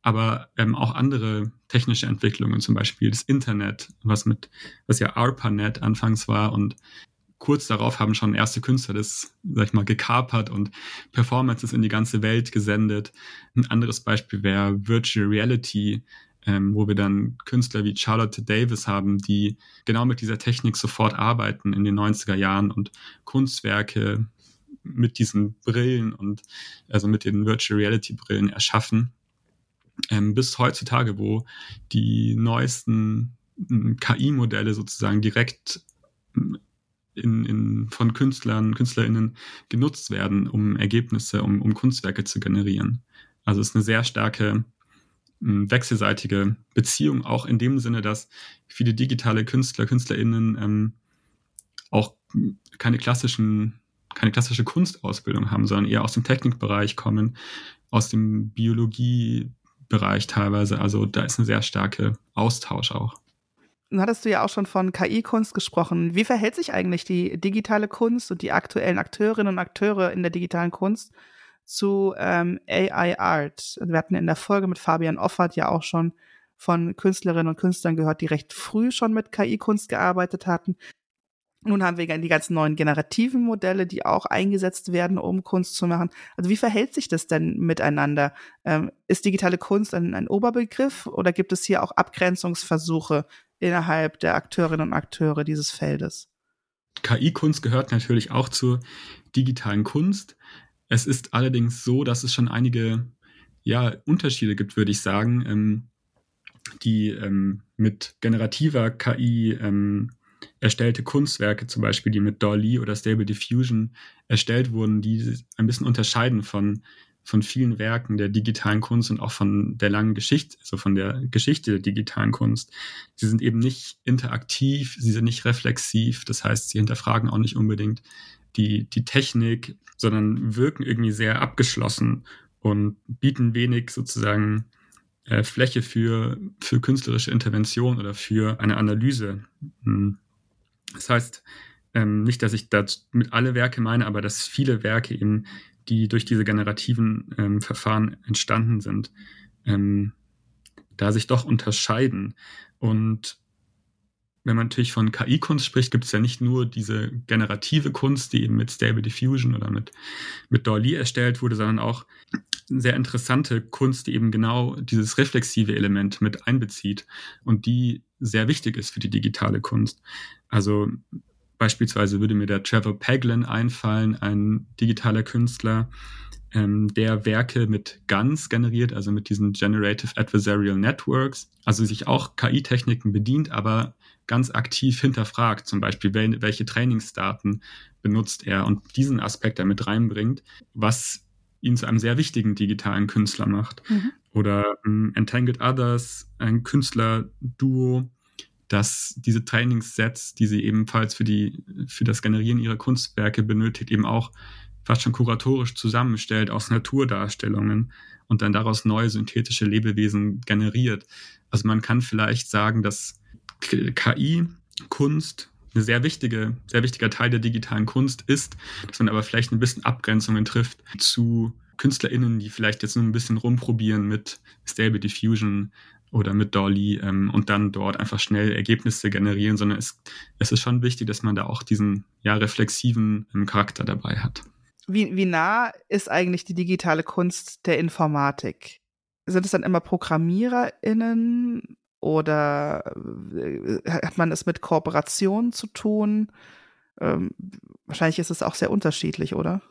Aber ähm, auch andere technische Entwicklungen, zum Beispiel das Internet, was mit, was ja ARPANET anfangs war und kurz darauf haben schon erste Künstler das, sag ich mal, gekapert und Performances in die ganze Welt gesendet. Ein anderes Beispiel wäre Virtual Reality, ähm, wo wir dann Künstler wie Charlotte Davis haben, die genau mit dieser Technik sofort arbeiten in den 90er Jahren und Kunstwerke mit diesen Brillen und also mit den Virtual Reality Brillen erschaffen. Ähm, bis heutzutage, wo die neuesten hm, KI-Modelle sozusagen direkt in, in, von Künstlern, KünstlerInnen genutzt werden, um Ergebnisse, um, um Kunstwerke zu generieren. Also es ist eine sehr starke wechselseitige Beziehung, auch in dem Sinne, dass viele digitale Künstler, KünstlerInnen ähm, auch keine klassischen, keine klassische Kunstausbildung haben, sondern eher aus dem Technikbereich kommen, aus dem Biologiebereich teilweise. Also da ist ein sehr starker Austausch auch. Nun hattest du ja auch schon von KI-Kunst gesprochen. Wie verhält sich eigentlich die digitale Kunst und die aktuellen Akteurinnen und Akteure in der digitalen Kunst zu ähm, AI Art? Wir hatten in der Folge mit Fabian Offert ja auch schon von Künstlerinnen und Künstlern gehört, die recht früh schon mit KI-Kunst gearbeitet hatten. Nun haben wir die ganzen neuen generativen Modelle, die auch eingesetzt werden, um Kunst zu machen. Also wie verhält sich das denn miteinander? Ähm, ist digitale Kunst ein, ein, Oberbegriff oder gibt es hier auch Abgrenzungsversuche innerhalb der Akteurinnen und Akteure dieses Feldes? KI-Kunst gehört natürlich auch zur digitalen Kunst. Es ist allerdings so, dass es schon einige ja, Unterschiede gibt, würde ich sagen, ähm, die ähm, mit generativer KI ähm, erstellte Kunstwerke, zum Beispiel die mit Dolly oder Stable Diffusion erstellt wurden, die ein bisschen unterscheiden von, von vielen Werken der digitalen Kunst und auch von der langen Geschichte, also von der Geschichte der digitalen Kunst. Sie sind eben nicht interaktiv, sie sind nicht reflexiv, das heißt, sie hinterfragen auch nicht unbedingt die, die Technik, sondern wirken irgendwie sehr abgeschlossen und bieten wenig sozusagen äh, Fläche für, für künstlerische Intervention oder für eine Analyse. Hm. Das heißt, ähm, nicht, dass ich da mit alle Werke meine, aber dass viele Werke eben, die durch diese generativen ähm, Verfahren entstanden sind, ähm, da sich doch unterscheiden. Und wenn man natürlich von KI-Kunst spricht, gibt es ja nicht nur diese generative Kunst, die eben mit Stable Diffusion oder mit, mit Dolly erstellt wurde, sondern auch sehr interessante Kunst, die eben genau dieses reflexive Element mit einbezieht und die sehr wichtig ist für die digitale Kunst. Also beispielsweise würde mir der Trevor Paglin einfallen, ein digitaler Künstler, ähm, der Werke mit GANs generiert, also mit diesen Generative Adversarial Networks, also sich auch KI-Techniken bedient, aber ganz aktiv hinterfragt, zum Beispiel, welche Trainingsdaten benutzt er und diesen Aspekt damit reinbringt, was ihn zu einem sehr wichtigen digitalen Künstler macht. Mhm. Oder ähm, Entangled Others, ein Künstler-Duo, das diese Trainingssets, die sie ebenfalls für, die, für das Generieren ihrer Kunstwerke benötigt, eben auch fast schon kuratorisch zusammenstellt aus Naturdarstellungen und dann daraus neue synthetische Lebewesen generiert. Also man kann vielleicht sagen, dass KI, Kunst, eine sehr wichtige, sehr wichtiger Teil der digitalen Kunst ist, dass man aber vielleicht ein bisschen Abgrenzungen trifft zu KünstlerInnen, die vielleicht jetzt nur ein bisschen rumprobieren mit Stable Diffusion oder mit Dolly ähm, und dann dort einfach schnell Ergebnisse generieren, sondern es, es ist schon wichtig, dass man da auch diesen ja reflexiven ähm, Charakter dabei hat. Wie, wie nah ist eigentlich die digitale Kunst der Informatik? Sind es dann immer ProgrammiererInnen oder äh, hat man es mit Kooperationen zu tun? Ähm, wahrscheinlich ist es auch sehr unterschiedlich, oder?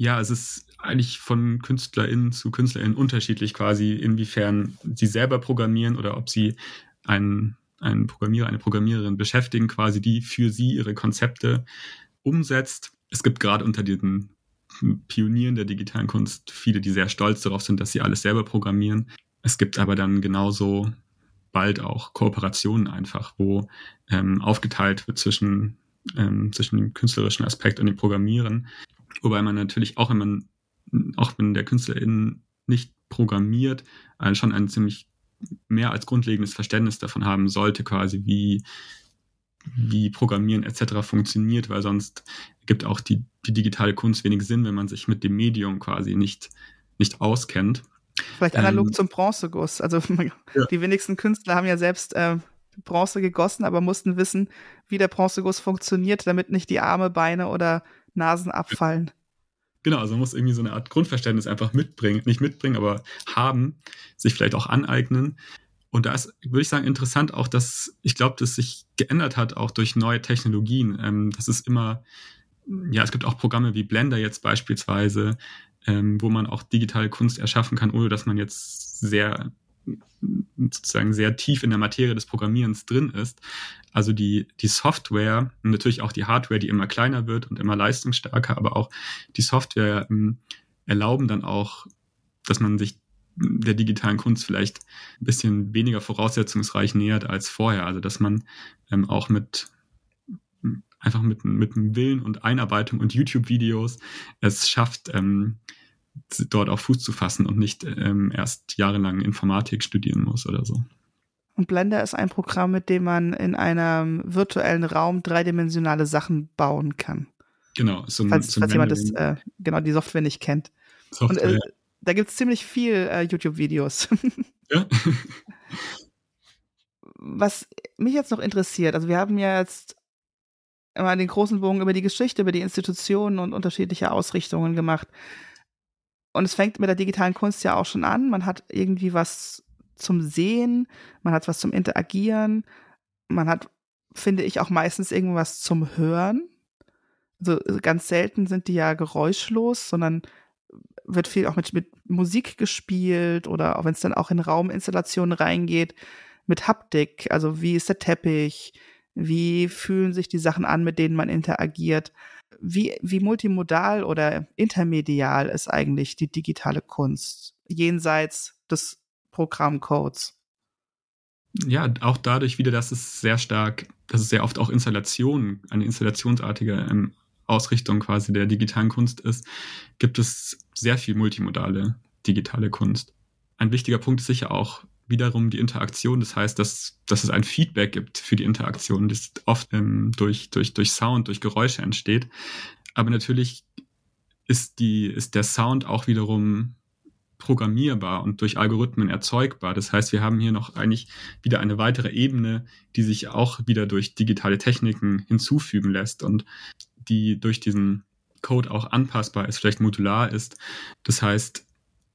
Ja, es ist eigentlich von KünstlerInnen zu KünstlerInnen unterschiedlich quasi, inwiefern sie selber programmieren oder ob sie einen, einen Programmierer, eine Programmiererin beschäftigen, quasi, die für sie ihre Konzepte umsetzt. Es gibt gerade unter diesen Pionieren der digitalen Kunst viele, die sehr stolz darauf sind, dass sie alles selber programmieren. Es gibt aber dann genauso bald auch Kooperationen einfach, wo ähm, aufgeteilt wird zwischen, ähm, zwischen dem künstlerischen Aspekt und dem Programmieren. Wobei man natürlich auch, wenn man, auch wenn der KünstlerInnen nicht programmiert, äh, schon ein ziemlich mehr als grundlegendes Verständnis davon haben sollte, quasi wie, wie Programmieren etc. funktioniert, weil sonst gibt auch die, die digitale Kunst wenig Sinn, wenn man sich mit dem Medium quasi nicht, nicht auskennt. Vielleicht analog ähm, zum Bronzeguss. Also ja. die wenigsten Künstler haben ja selbst äh, Bronze gegossen, aber mussten wissen, wie der Bronzeguss funktioniert, damit nicht die Arme, Beine oder Nasen abfallen. Genau, also man muss irgendwie so eine Art Grundverständnis einfach mitbringen, nicht mitbringen, aber haben, sich vielleicht auch aneignen. Und da ist, würde ich sagen, interessant auch, dass ich glaube, dass sich geändert hat, auch durch neue Technologien. Ähm, das ist immer, ja, es gibt auch Programme wie Blender jetzt beispielsweise, ähm, wo man auch digitale Kunst erschaffen kann, ohne dass man jetzt sehr sozusagen sehr tief in der Materie des Programmierens drin ist. Also die, die Software, und natürlich auch die Hardware, die immer kleiner wird und immer leistungsstärker, aber auch die Software ähm, erlauben dann auch, dass man sich der digitalen Kunst vielleicht ein bisschen weniger voraussetzungsreich nähert als vorher. Also dass man ähm, auch mit einfach mit, mit dem Willen und Einarbeitung und YouTube-Videos es schafft, ähm, dort auf Fuß zu fassen und nicht ähm, erst jahrelang Informatik studieren muss oder so. Und Blender ist ein Programm, mit dem man in einem virtuellen Raum dreidimensionale Sachen bauen kann. Genau, so ein, falls, falls jemand das, äh, genau die Software nicht kennt. Software, Und äh, da gibt es ziemlich viel äh, YouTube-Videos. Ja. Was mich jetzt noch interessiert, also wir haben ja jetzt immer den großen Bogen über die Geschichte, über die Institutionen und unterschiedliche Ausrichtungen gemacht. Und es fängt mit der digitalen Kunst ja auch schon an. Man hat irgendwie was zum Sehen, man hat was zum Interagieren, man hat, finde ich, auch meistens irgendwas zum Hören. Also ganz selten sind die ja geräuschlos, sondern wird viel auch mit, mit Musik gespielt oder auch wenn es dann auch in Rauminstallationen reingeht, mit Haptik. Also wie ist der Teppich? Wie fühlen sich die Sachen an, mit denen man interagiert? Wie, wie multimodal oder intermedial ist eigentlich die digitale Kunst jenseits des Programmcodes? Ja, auch dadurch wieder, dass es sehr stark, dass es sehr oft auch Installationen, eine installationsartige ähm, Ausrichtung quasi der digitalen Kunst ist, gibt es sehr viel multimodale digitale Kunst. Ein wichtiger Punkt ist sicher auch wiederum die Interaktion. Das heißt, dass, dass es ein Feedback gibt für die Interaktion, das oft ähm, durch, durch, durch Sound, durch Geräusche entsteht. Aber natürlich ist, die, ist der Sound auch wiederum programmierbar und durch Algorithmen erzeugbar. Das heißt, wir haben hier noch eigentlich wieder eine weitere Ebene, die sich auch wieder durch digitale Techniken hinzufügen lässt und die durch diesen Code auch anpassbar ist, vielleicht modular ist. Das heißt,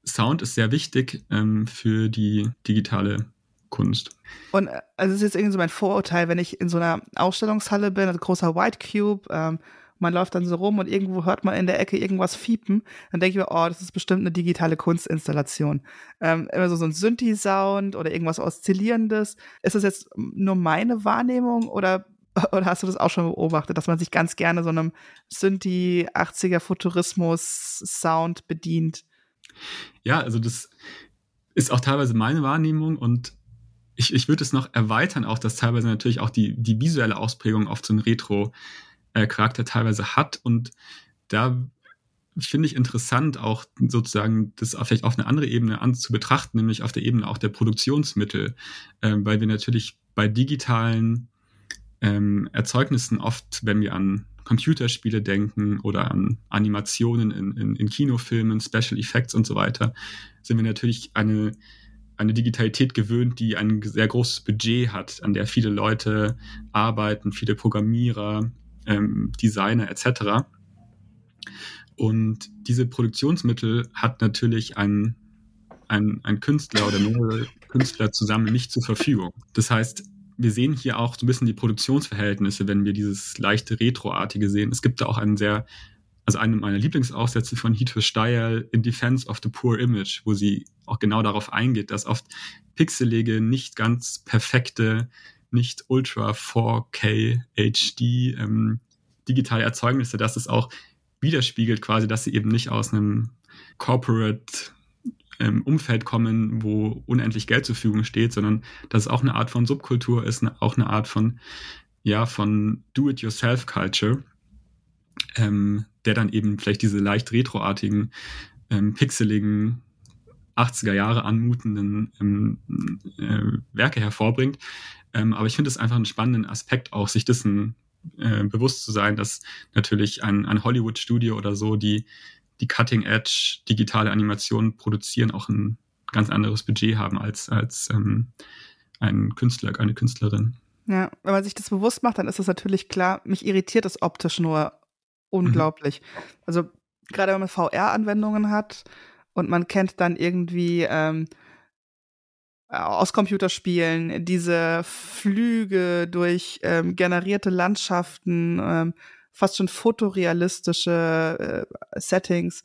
Sound ist sehr wichtig ähm, für die digitale Kunst. Und äh, also es ist jetzt irgendwie so mein Vorurteil, wenn ich in so einer Ausstellungshalle bin, also großer White Cube, ähm, man läuft dann so rum und irgendwo hört man in der Ecke irgendwas fiepen, dann denke ich mir, oh, das ist bestimmt eine digitale Kunstinstallation. Ähm, immer so, so ein Synthi-Sound oder irgendwas Oszillierendes. Ist das jetzt nur meine Wahrnehmung oder oder hast du das auch schon beobachtet, dass man sich ganz gerne so einem Synthi 80er Futurismus Sound bedient? Ja, also das ist auch teilweise meine Wahrnehmung und ich, ich würde es noch erweitern, auch dass teilweise natürlich auch die, die visuelle Ausprägung oft so einen Retro-Charakter teilweise hat. Und da finde ich interessant, auch sozusagen das vielleicht auf eine andere Ebene an zu betrachten, nämlich auf der Ebene auch der Produktionsmittel, äh, weil wir natürlich bei digitalen ähm, Erzeugnissen oft, wenn wir an Computerspiele denken oder an Animationen in, in, in Kinofilmen, Special Effects und so weiter, sind wir natürlich eine, eine Digitalität gewöhnt, die ein sehr großes Budget hat, an der viele Leute arbeiten, viele Programmierer, ähm, Designer etc. Und diese Produktionsmittel hat natürlich ein, ein, ein Künstler oder mehrere Künstler zusammen nicht zur Verfügung. Das heißt, wir sehen hier auch so ein bisschen die Produktionsverhältnisse, wenn wir dieses leichte Retroartige sehen. Es gibt da auch einen sehr, also einen meiner Lieblingsaufsätze von Hito Steyer in Defense of the Poor Image, wo sie auch genau darauf eingeht, dass oft pixelige, nicht ganz perfekte, nicht ultra 4K HD ähm, digitale Erzeugnisse, dass es auch widerspiegelt quasi, dass sie eben nicht aus einem Corporate Umfeld kommen, wo unendlich Geld zur Verfügung steht, sondern dass es auch eine Art von Subkultur ist, auch eine Art von, ja, von Do-it-yourself-Culture, ähm, der dann eben vielleicht diese leicht retroartigen, ähm, pixeligen, 80er Jahre anmutenden ähm, äh, Werke hervorbringt. Ähm, aber ich finde es einfach einen spannenden Aspekt auch, sich dessen äh, bewusst zu sein, dass natürlich ein, ein Hollywood-Studio oder so, die die Cutting-Edge digitale Animationen produzieren, auch ein ganz anderes Budget haben als, als ähm, ein Künstler, eine Künstlerin. Ja, wenn man sich das bewusst macht, dann ist das natürlich klar. Mich irritiert das optisch nur unglaublich. Mhm. Also gerade wenn man VR-Anwendungen hat und man kennt dann irgendwie ähm, aus Computerspielen diese Flüge durch ähm, generierte Landschaften, ähm, fast schon fotorealistische äh, Settings.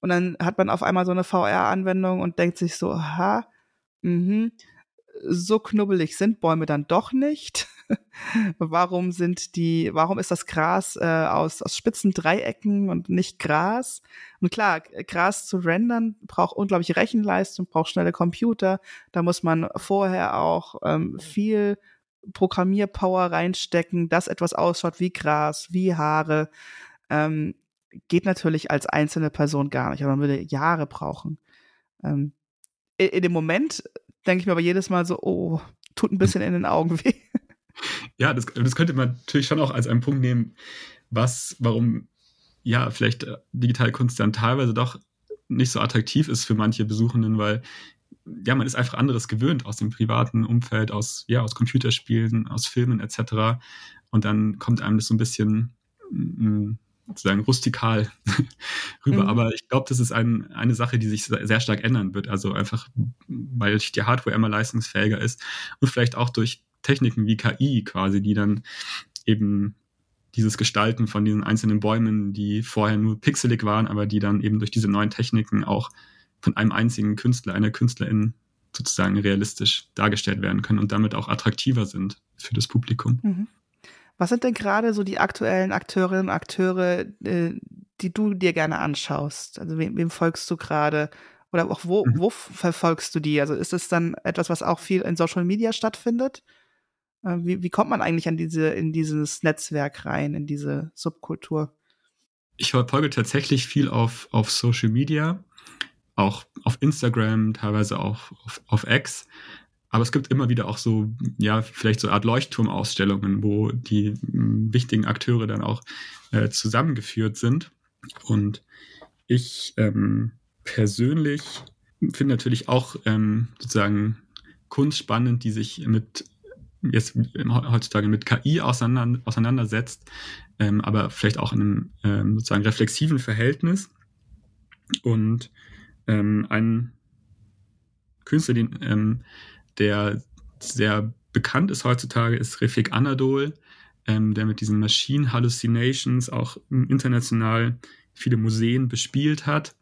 Und dann hat man auf einmal so eine VR-Anwendung und denkt sich so, aha, mh, so knubbelig sind Bäume dann doch nicht. warum sind die, warum ist das Gras äh, aus, aus spitzen Dreiecken und nicht Gras? Und klar, Gras zu rendern braucht unglaubliche Rechenleistung, braucht schnelle Computer. Da muss man vorher auch ähm, viel Programmierpower reinstecken, dass etwas ausschaut wie Gras, wie Haare. Ähm, geht natürlich als einzelne Person gar nicht, aber man würde Jahre brauchen. Ähm, in, in, dem Moment denke ich mir aber jedes Mal so, oh, tut ein bisschen in den Augen weh. Ja, das, das könnte man natürlich schon auch als einen Punkt nehmen, was, warum ja vielleicht äh, digitale Kunst dann teilweise doch nicht so attraktiv ist für manche Besuchenden, weil ja, man ist einfach anderes gewöhnt aus dem privaten Umfeld, aus, ja, aus Computerspielen, aus Filmen etc. Und dann kommt einem das so ein bisschen mm, sozusagen rustikal rüber. Mhm. Aber ich glaube, das ist ein, eine Sache, die sich sehr stark ändern wird. Also einfach, weil die Hardware immer leistungsfähiger ist und vielleicht auch durch Techniken wie KI quasi, die dann eben dieses Gestalten von diesen einzelnen Bäumen, die vorher nur pixelig waren, aber die dann eben durch diese neuen Techniken auch von einem einzigen Künstler, einer Künstlerin sozusagen realistisch dargestellt werden können und damit auch attraktiver sind für das Publikum. Mhm. Was sind denn gerade so die aktuellen Akteurinnen und Akteure, äh, die du dir gerne anschaust? Also wem, wem folgst du gerade? Oder auch wo, mhm. wo verfolgst du die? Also ist es dann etwas, was auch viel in Social Media stattfindet? Äh, wie, wie kommt man eigentlich an diese, in dieses Netzwerk rein, in diese Subkultur? Ich verfolge tatsächlich viel auf, auf Social Media, auch auf Instagram, teilweise auch auf, auf X. Aber es gibt immer wieder auch so, ja, vielleicht so eine Art Leuchtturmausstellungen, wo die m, wichtigen Akteure dann auch äh, zusammengeführt sind. Und ich ähm, persönlich finde natürlich auch ähm, sozusagen Kunst spannend, die sich mit jetzt heutzutage mit KI auseinander, auseinandersetzt, ähm, aber vielleicht auch in einem ähm, sozusagen reflexiven Verhältnis. Und ähm, ein Künstler, den, ähm, der sehr bekannt ist heutzutage, ist Refik Anadol, ähm, der mit diesen Machine Hallucinations auch international viele Museen bespielt hat.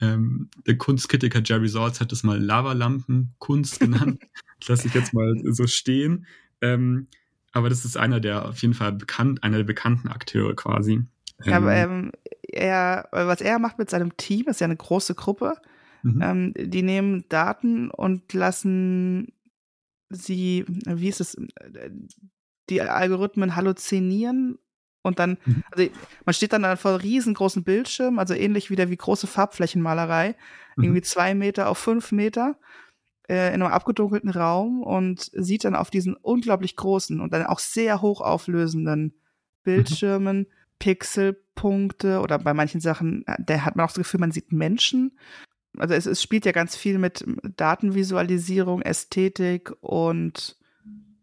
Ähm, der Kunstkritiker Jerry Saltz hat es mal Lavalampenkunst genannt. Lasse ich jetzt mal so stehen. Ähm, aber das ist einer der auf jeden Fall bekannt, einer der bekannten Akteure quasi. Aber ähm, er, was er macht mit seinem Team, ist ja eine große Gruppe. Mhm. Ähm, die nehmen Daten und lassen sie, wie ist es, die Algorithmen halluzinieren und dann, mhm. also man steht dann vor riesengroßen Bildschirmen, also ähnlich wieder wie große Farbflächenmalerei, mhm. irgendwie zwei Meter auf fünf Meter äh, in einem abgedunkelten Raum und sieht dann auf diesen unglaublich großen und dann auch sehr hochauflösenden mhm. Bildschirmen mhm. Pixelpunkte oder bei manchen Sachen, äh, da hat man auch das Gefühl, man sieht Menschen. Also es, es spielt ja ganz viel mit Datenvisualisierung, Ästhetik und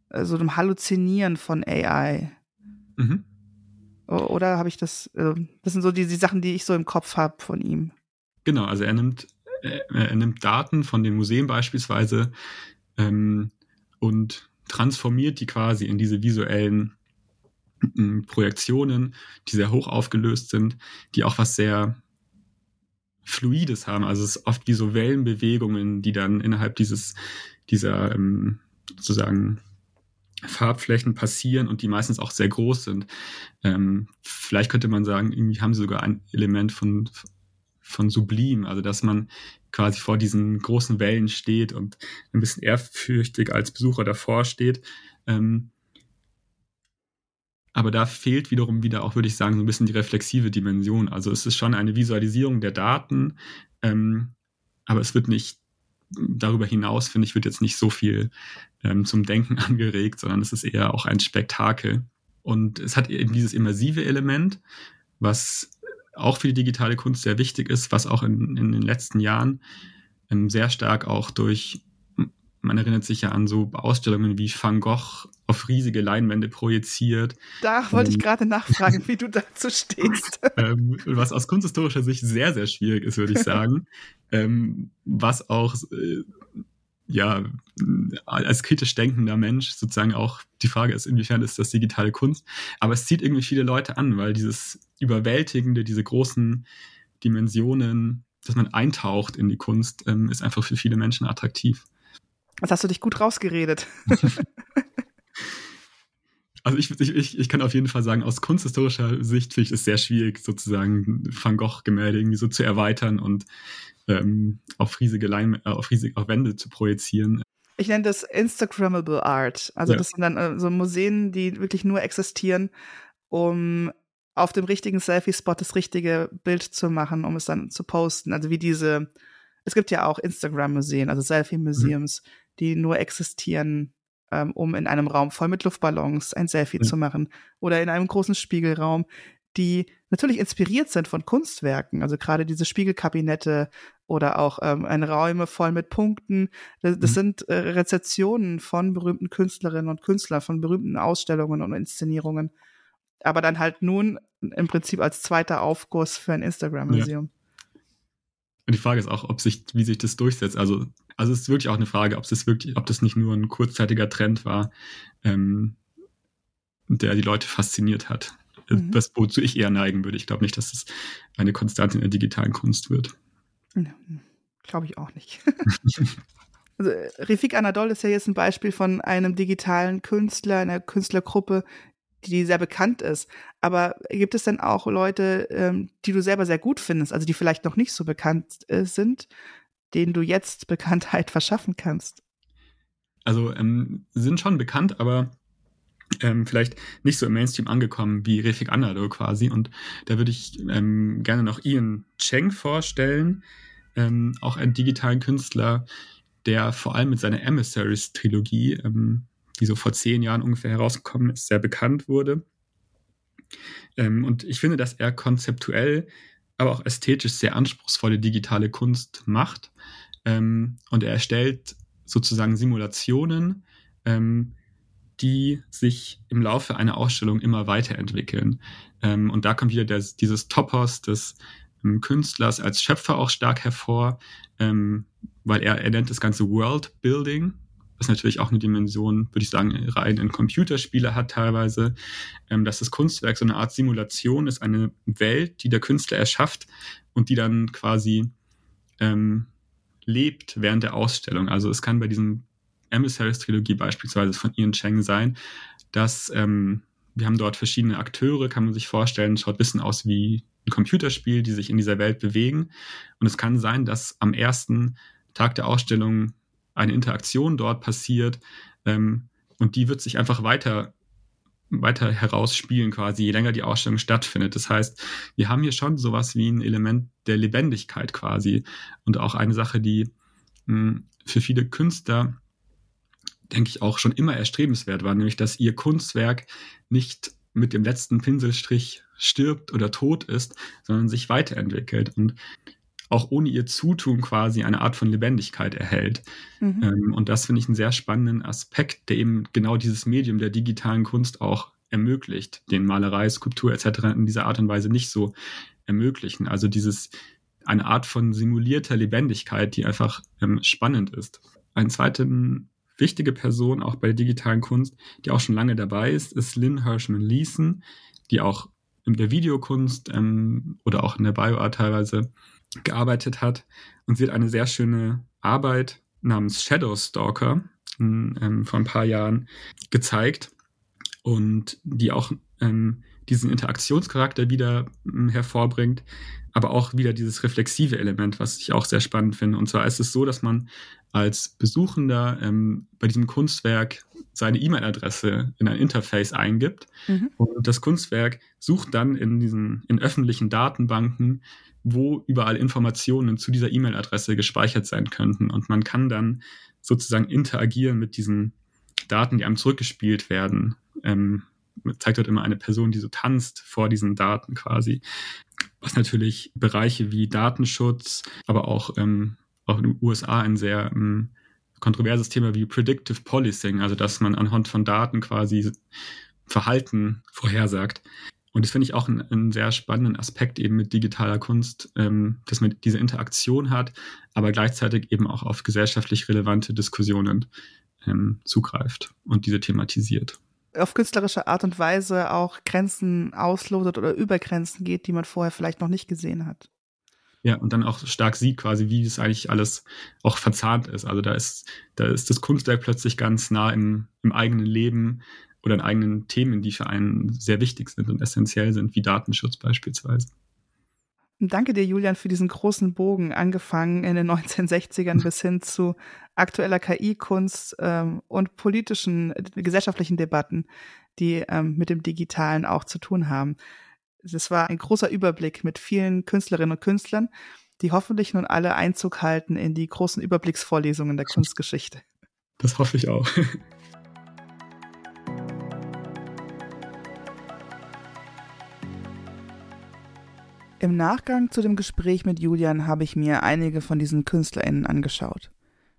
äh, so einem Halluzinieren von AI. Mhm. Oder habe ich das, äh, das sind so die, die Sachen, die ich so im Kopf habe von ihm. Genau, also er nimmt, er, er nimmt Daten von den Museen beispielsweise ähm, und transformiert die quasi in diese visuellen äh, Projektionen, die sehr hoch aufgelöst sind, die auch was sehr Fluides haben. Also es ist oft wie so Wellenbewegungen, die dann innerhalb dieses, dieser ähm, sozusagen Farbflächen passieren und die meistens auch sehr groß sind. Ähm, vielleicht könnte man sagen, irgendwie haben sie sogar ein Element von, von Sublim, also dass man quasi vor diesen großen Wellen steht und ein bisschen ehrfürchtig als Besucher davor steht. Ähm, aber da fehlt wiederum wieder auch, würde ich sagen, so ein bisschen die reflexive Dimension. Also es ist schon eine Visualisierung der Daten, ähm, aber es wird nicht darüber hinaus, finde ich, wird jetzt nicht so viel ähm, zum Denken angeregt, sondern es ist eher auch ein Spektakel. Und es hat eben dieses immersive Element, was auch für die digitale Kunst sehr wichtig ist, was auch in, in den letzten Jahren ähm, sehr stark auch durch, man erinnert sich ja an so Ausstellungen wie Van Gogh auf riesige Leinwände projiziert. Da wollte ähm, ich gerade nachfragen, wie du dazu stehst. ähm, was aus kunsthistorischer Sicht sehr, sehr schwierig ist, würde ich sagen. ähm, was auch äh, ja, als kritisch denkender Mensch sozusagen auch die Frage ist, inwiefern ist das digitale Kunst. Aber es zieht irgendwie viele Leute an, weil dieses Überwältigende, diese großen Dimensionen, dass man eintaucht in die Kunst, ähm, ist einfach für viele Menschen attraktiv. Das hast du dich gut rausgeredet. Also ich, ich, ich kann auf jeden Fall sagen, aus kunsthistorischer Sicht finde ich es sehr schwierig, sozusagen Van Gogh-Gemälde irgendwie so zu erweitern und ähm, auf riesige Leim, äh, auf riesige auf Wände zu projizieren. Ich nenne das Instagrammable Art. Also ja. das sind dann äh, so Museen, die wirklich nur existieren, um auf dem richtigen Selfie-Spot das richtige Bild zu machen, um es dann zu posten. Also wie diese, es gibt ja auch Instagram-Museen, also Selfie-Museums, mhm. Die nur existieren, ähm, um in einem Raum voll mit Luftballons ein Selfie mhm. zu machen. Oder in einem großen Spiegelraum, die natürlich inspiriert sind von Kunstwerken. Also gerade diese Spiegelkabinette oder auch ähm, ein Räume voll mit Punkten. Das, das mhm. sind äh, Rezeptionen von berühmten Künstlerinnen und Künstlern, von berühmten Ausstellungen und Inszenierungen aber dann halt nun im Prinzip als zweiter Aufguss für ein Instagram-Museum. Ja. Und die Frage ist auch, ob sich, wie sich das durchsetzt. Also, also es ist wirklich auch eine Frage, ob das wirklich, ob das nicht nur ein kurzzeitiger Trend war, ähm, der die Leute fasziniert hat. Mhm. Das, wozu ich eher neigen würde. Ich glaube nicht, dass es eine Konstante in der digitalen Kunst wird. Glaube ich auch nicht. also Refik Anadol ist ja jetzt ein Beispiel von einem digitalen Künstler, einer Künstlergruppe, die sehr bekannt ist. Aber gibt es denn auch Leute, ähm, die du selber sehr gut findest, also die vielleicht noch nicht so bekannt äh, sind, denen du jetzt Bekanntheit verschaffen kannst? Also ähm, sind schon bekannt, aber ähm, vielleicht nicht so im Mainstream angekommen wie Refik Anadol quasi. Und da würde ich ähm, gerne noch Ian Cheng vorstellen, ähm, auch einen digitalen Künstler, der vor allem mit seiner Emissaries-Trilogie ähm, die so vor zehn Jahren ungefähr herausgekommen ist, sehr bekannt wurde. Ähm, und ich finde, dass er konzeptuell, aber auch ästhetisch sehr anspruchsvolle digitale Kunst macht. Ähm, und er erstellt sozusagen Simulationen, ähm, die sich im Laufe einer Ausstellung immer weiterentwickeln. Ähm, und da kommt wieder das, dieses Topos des ähm, Künstlers als Schöpfer auch stark hervor, ähm, weil er, er nennt das Ganze World Building was natürlich auch eine Dimension, würde ich sagen, rein in Computerspiele hat teilweise, ähm, dass das Kunstwerk so eine Art Simulation ist, eine Welt, die der Künstler erschafft und die dann quasi ähm, lebt während der Ausstellung. Also es kann bei diesem Emissaries Trilogie beispielsweise von Ian Cheng sein, dass ähm, wir haben dort verschiedene Akteure, kann man sich vorstellen, schaut ein bisschen aus wie ein Computerspiel, die sich in dieser Welt bewegen. Und es kann sein, dass am ersten Tag der Ausstellung eine Interaktion dort passiert ähm, und die wird sich einfach weiter weiter herausspielen quasi, je länger die Ausstellung stattfindet. Das heißt, wir haben hier schon sowas wie ein Element der Lebendigkeit quasi und auch eine Sache, die mh, hm, für viele Künstler denke ich auch schon immer erstrebenswert war, nämlich dass ihr Kunstwerk nicht mit dem letzten Pinselstrich stirbt oder tot ist, sondern sich weiterentwickelt. Und auch ohne ihr Zutun quasi eine Art von Lebendigkeit erhält. Mhm. Ähm, und das finde ich einen sehr spannenden Aspekt, der eben genau dieses Medium der digitalen Kunst auch ermöglicht, den Malerei, Skulptur etc. in dieser Art und Weise nicht so ermöglichen. Also dieses eine Art von simulierter Lebendigkeit, die einfach ähm, spannend ist. Eine zweite wichtige Person auch bei der digitalen Kunst, die auch schon lange dabei ist, ist Lynn Hirschman Leeson, die auch in der Videokunst ähm, oder auch in der Bioart teilweise gearbeitet hat. Und sie hat eine sehr schöne Arbeit namens Shadow Stalker ähm, vor ein paar Jahren gezeigt und die auch ähm, diesen Interaktionscharakter wieder ähm, hervorbringt, aber auch wieder dieses reflexive Element, was ich auch sehr spannend finde. Und zwar ist es so, dass man als Besuchender ähm, bei diesem Kunstwerk seine E-Mail-Adresse in ein Interface eingibt mhm. und das Kunstwerk sucht dann in diesen in öffentlichen Datenbanken wo überall Informationen zu dieser E-Mail-Adresse gespeichert sein könnten. Und man kann dann sozusagen interagieren mit diesen Daten, die einem zurückgespielt werden. Ähm, zeigt dort immer eine Person, die so tanzt vor diesen Daten quasi. Was natürlich Bereiche wie Datenschutz, aber auch, ähm, auch in den USA ein sehr ähm, kontroverses Thema wie Predictive Policing, also dass man anhand von Daten quasi Verhalten vorhersagt. Und das finde ich auch einen, einen, sehr spannenden Aspekt eben mit digitaler Kunst, ähm, dass man diese Interaktion hat, aber gleichzeitig eben auch auf gesellschaftlich relevante Diskussionen ähm, zugreift und diese thematisiert. Auf künstlerische Art und Weise auch Grenzen auslotet oder über Grenzen geht, die man vorher vielleicht noch nicht gesehen hat. Ja, und dann auch stark sieht quasi, wie das eigentlich alles auch verzahnt ist. Also da ist, da ist das Kunstwerk plötzlich ganz nah im, im eigenen Leben oder in eigenen Themen, die für einen sehr wichtig sind und essentiell sind, wie Datenschutz beispielsweise. Danke dir, Julian, für diesen großen Bogen, angefangen in den 1960ern bis hin zu aktueller KI-Kunst ähm, und politischen, äh, gesellschaftlichen Debatten, die ähm, mit dem Digitalen auch zu tun haben. Es war ein großer Überblick mit vielen Künstlerinnen und Künstlern, die hoffentlich nun alle Einzug halten in die großen Überblicksvorlesungen der Kunstgeschichte. Das hoffe ich auch. Im Nachgang zu dem Gespräch mit Julian habe ich mir einige von diesen KünstlerInnen angeschaut.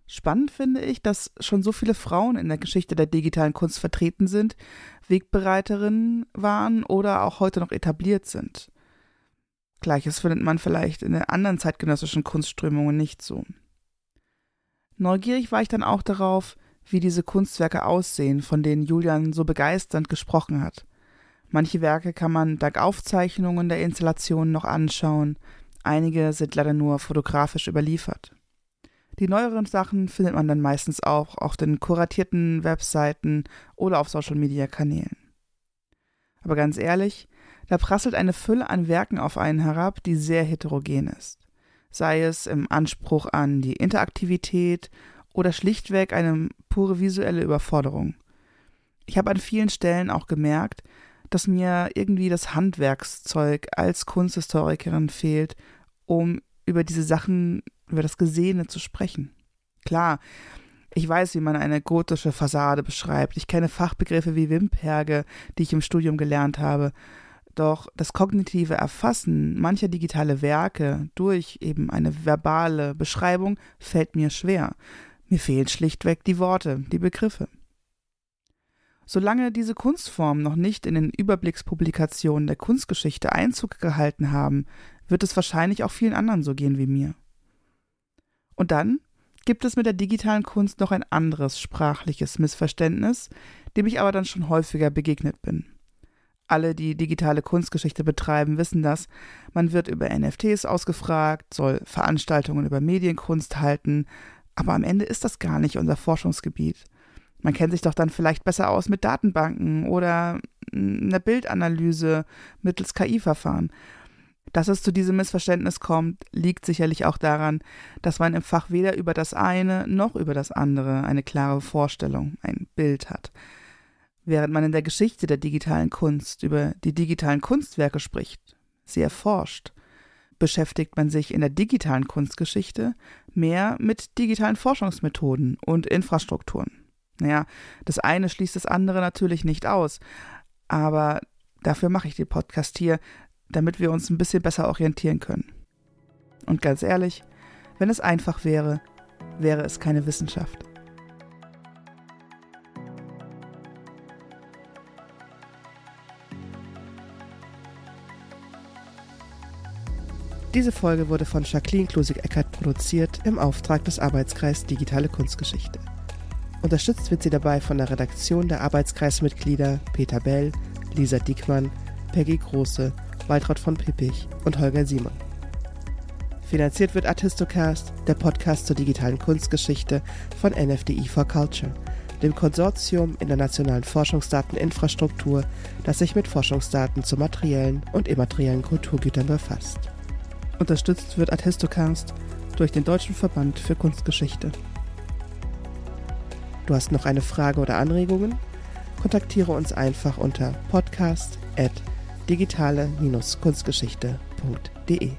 Spannend finde ich, dass schon so viele Frauen in der Geschichte der digitalen Kunst vertreten sind, Wegbereiterinnen waren oder auch heute noch etabliert sind. Gleiches findet man vielleicht in den anderen zeitgenössischen Kunstströmungen nicht so. Neugierig war ich dann auch darauf, wie diese Kunstwerke aussehen, von denen Julian so begeisternd gesprochen hat. Manche Werke kann man dank Aufzeichnungen der Installationen noch anschauen, einige sind leider nur fotografisch überliefert. Die neueren Sachen findet man dann meistens auch auf den kuratierten Webseiten oder auf Social-Media-Kanälen. Aber ganz ehrlich, da prasselt eine Fülle an Werken auf einen herab, die sehr heterogen ist. Sei es im Anspruch an die Interaktivität oder schlichtweg eine pure visuelle Überforderung. Ich habe an vielen Stellen auch gemerkt, dass mir irgendwie das Handwerkszeug als Kunsthistorikerin fehlt, um über diese Sachen, über das Gesehene zu sprechen. Klar, ich weiß, wie man eine gotische Fassade beschreibt. Ich kenne Fachbegriffe wie Wimperge, die ich im Studium gelernt habe. Doch das kognitive Erfassen mancher digitale Werke durch eben eine verbale Beschreibung fällt mir schwer. Mir fehlen schlichtweg die Worte, die Begriffe. Solange diese Kunstformen noch nicht in den Überblickspublikationen der Kunstgeschichte Einzug gehalten haben, wird es wahrscheinlich auch vielen anderen so gehen wie mir. Und dann gibt es mit der digitalen Kunst noch ein anderes sprachliches Missverständnis, dem ich aber dann schon häufiger begegnet bin. Alle, die digitale Kunstgeschichte betreiben, wissen das. Man wird über NFTs ausgefragt, soll Veranstaltungen über Medienkunst halten, aber am Ende ist das gar nicht unser Forschungsgebiet. Man kennt sich doch dann vielleicht besser aus mit Datenbanken oder einer Bildanalyse mittels KI-Verfahren. Dass es zu diesem Missverständnis kommt, liegt sicherlich auch daran, dass man im Fach weder über das eine noch über das andere eine klare Vorstellung, ein Bild hat. Während man in der Geschichte der digitalen Kunst über die digitalen Kunstwerke spricht, sie erforscht, beschäftigt man sich in der digitalen Kunstgeschichte mehr mit digitalen Forschungsmethoden und Infrastrukturen. Naja, das eine schließt das andere natürlich nicht aus. Aber dafür mache ich den Podcast hier, damit wir uns ein bisschen besser orientieren können. Und ganz ehrlich, wenn es einfach wäre, wäre es keine Wissenschaft. Diese Folge wurde von Jacqueline Klusig-Eckert produziert im Auftrag des Arbeitskreis Digitale Kunstgeschichte. Unterstützt wird sie dabei von der Redaktion der Arbeitskreismitglieder Peter Bell, Lisa Diekmann, Peggy Große, Waltraud von Pippich und Holger Simon. Finanziert wird Artistocast, der Podcast zur digitalen Kunstgeschichte von NFDI for Culture, dem Konsortium in der nationalen Forschungsdateninfrastruktur, das sich mit Forschungsdaten zu materiellen und immateriellen Kulturgütern befasst. Unterstützt wird Artistocast durch den Deutschen Verband für Kunstgeschichte. Du hast noch eine Frage oder Anregungen? Kontaktiere uns einfach unter podcast@digitale-kunstgeschichte.de.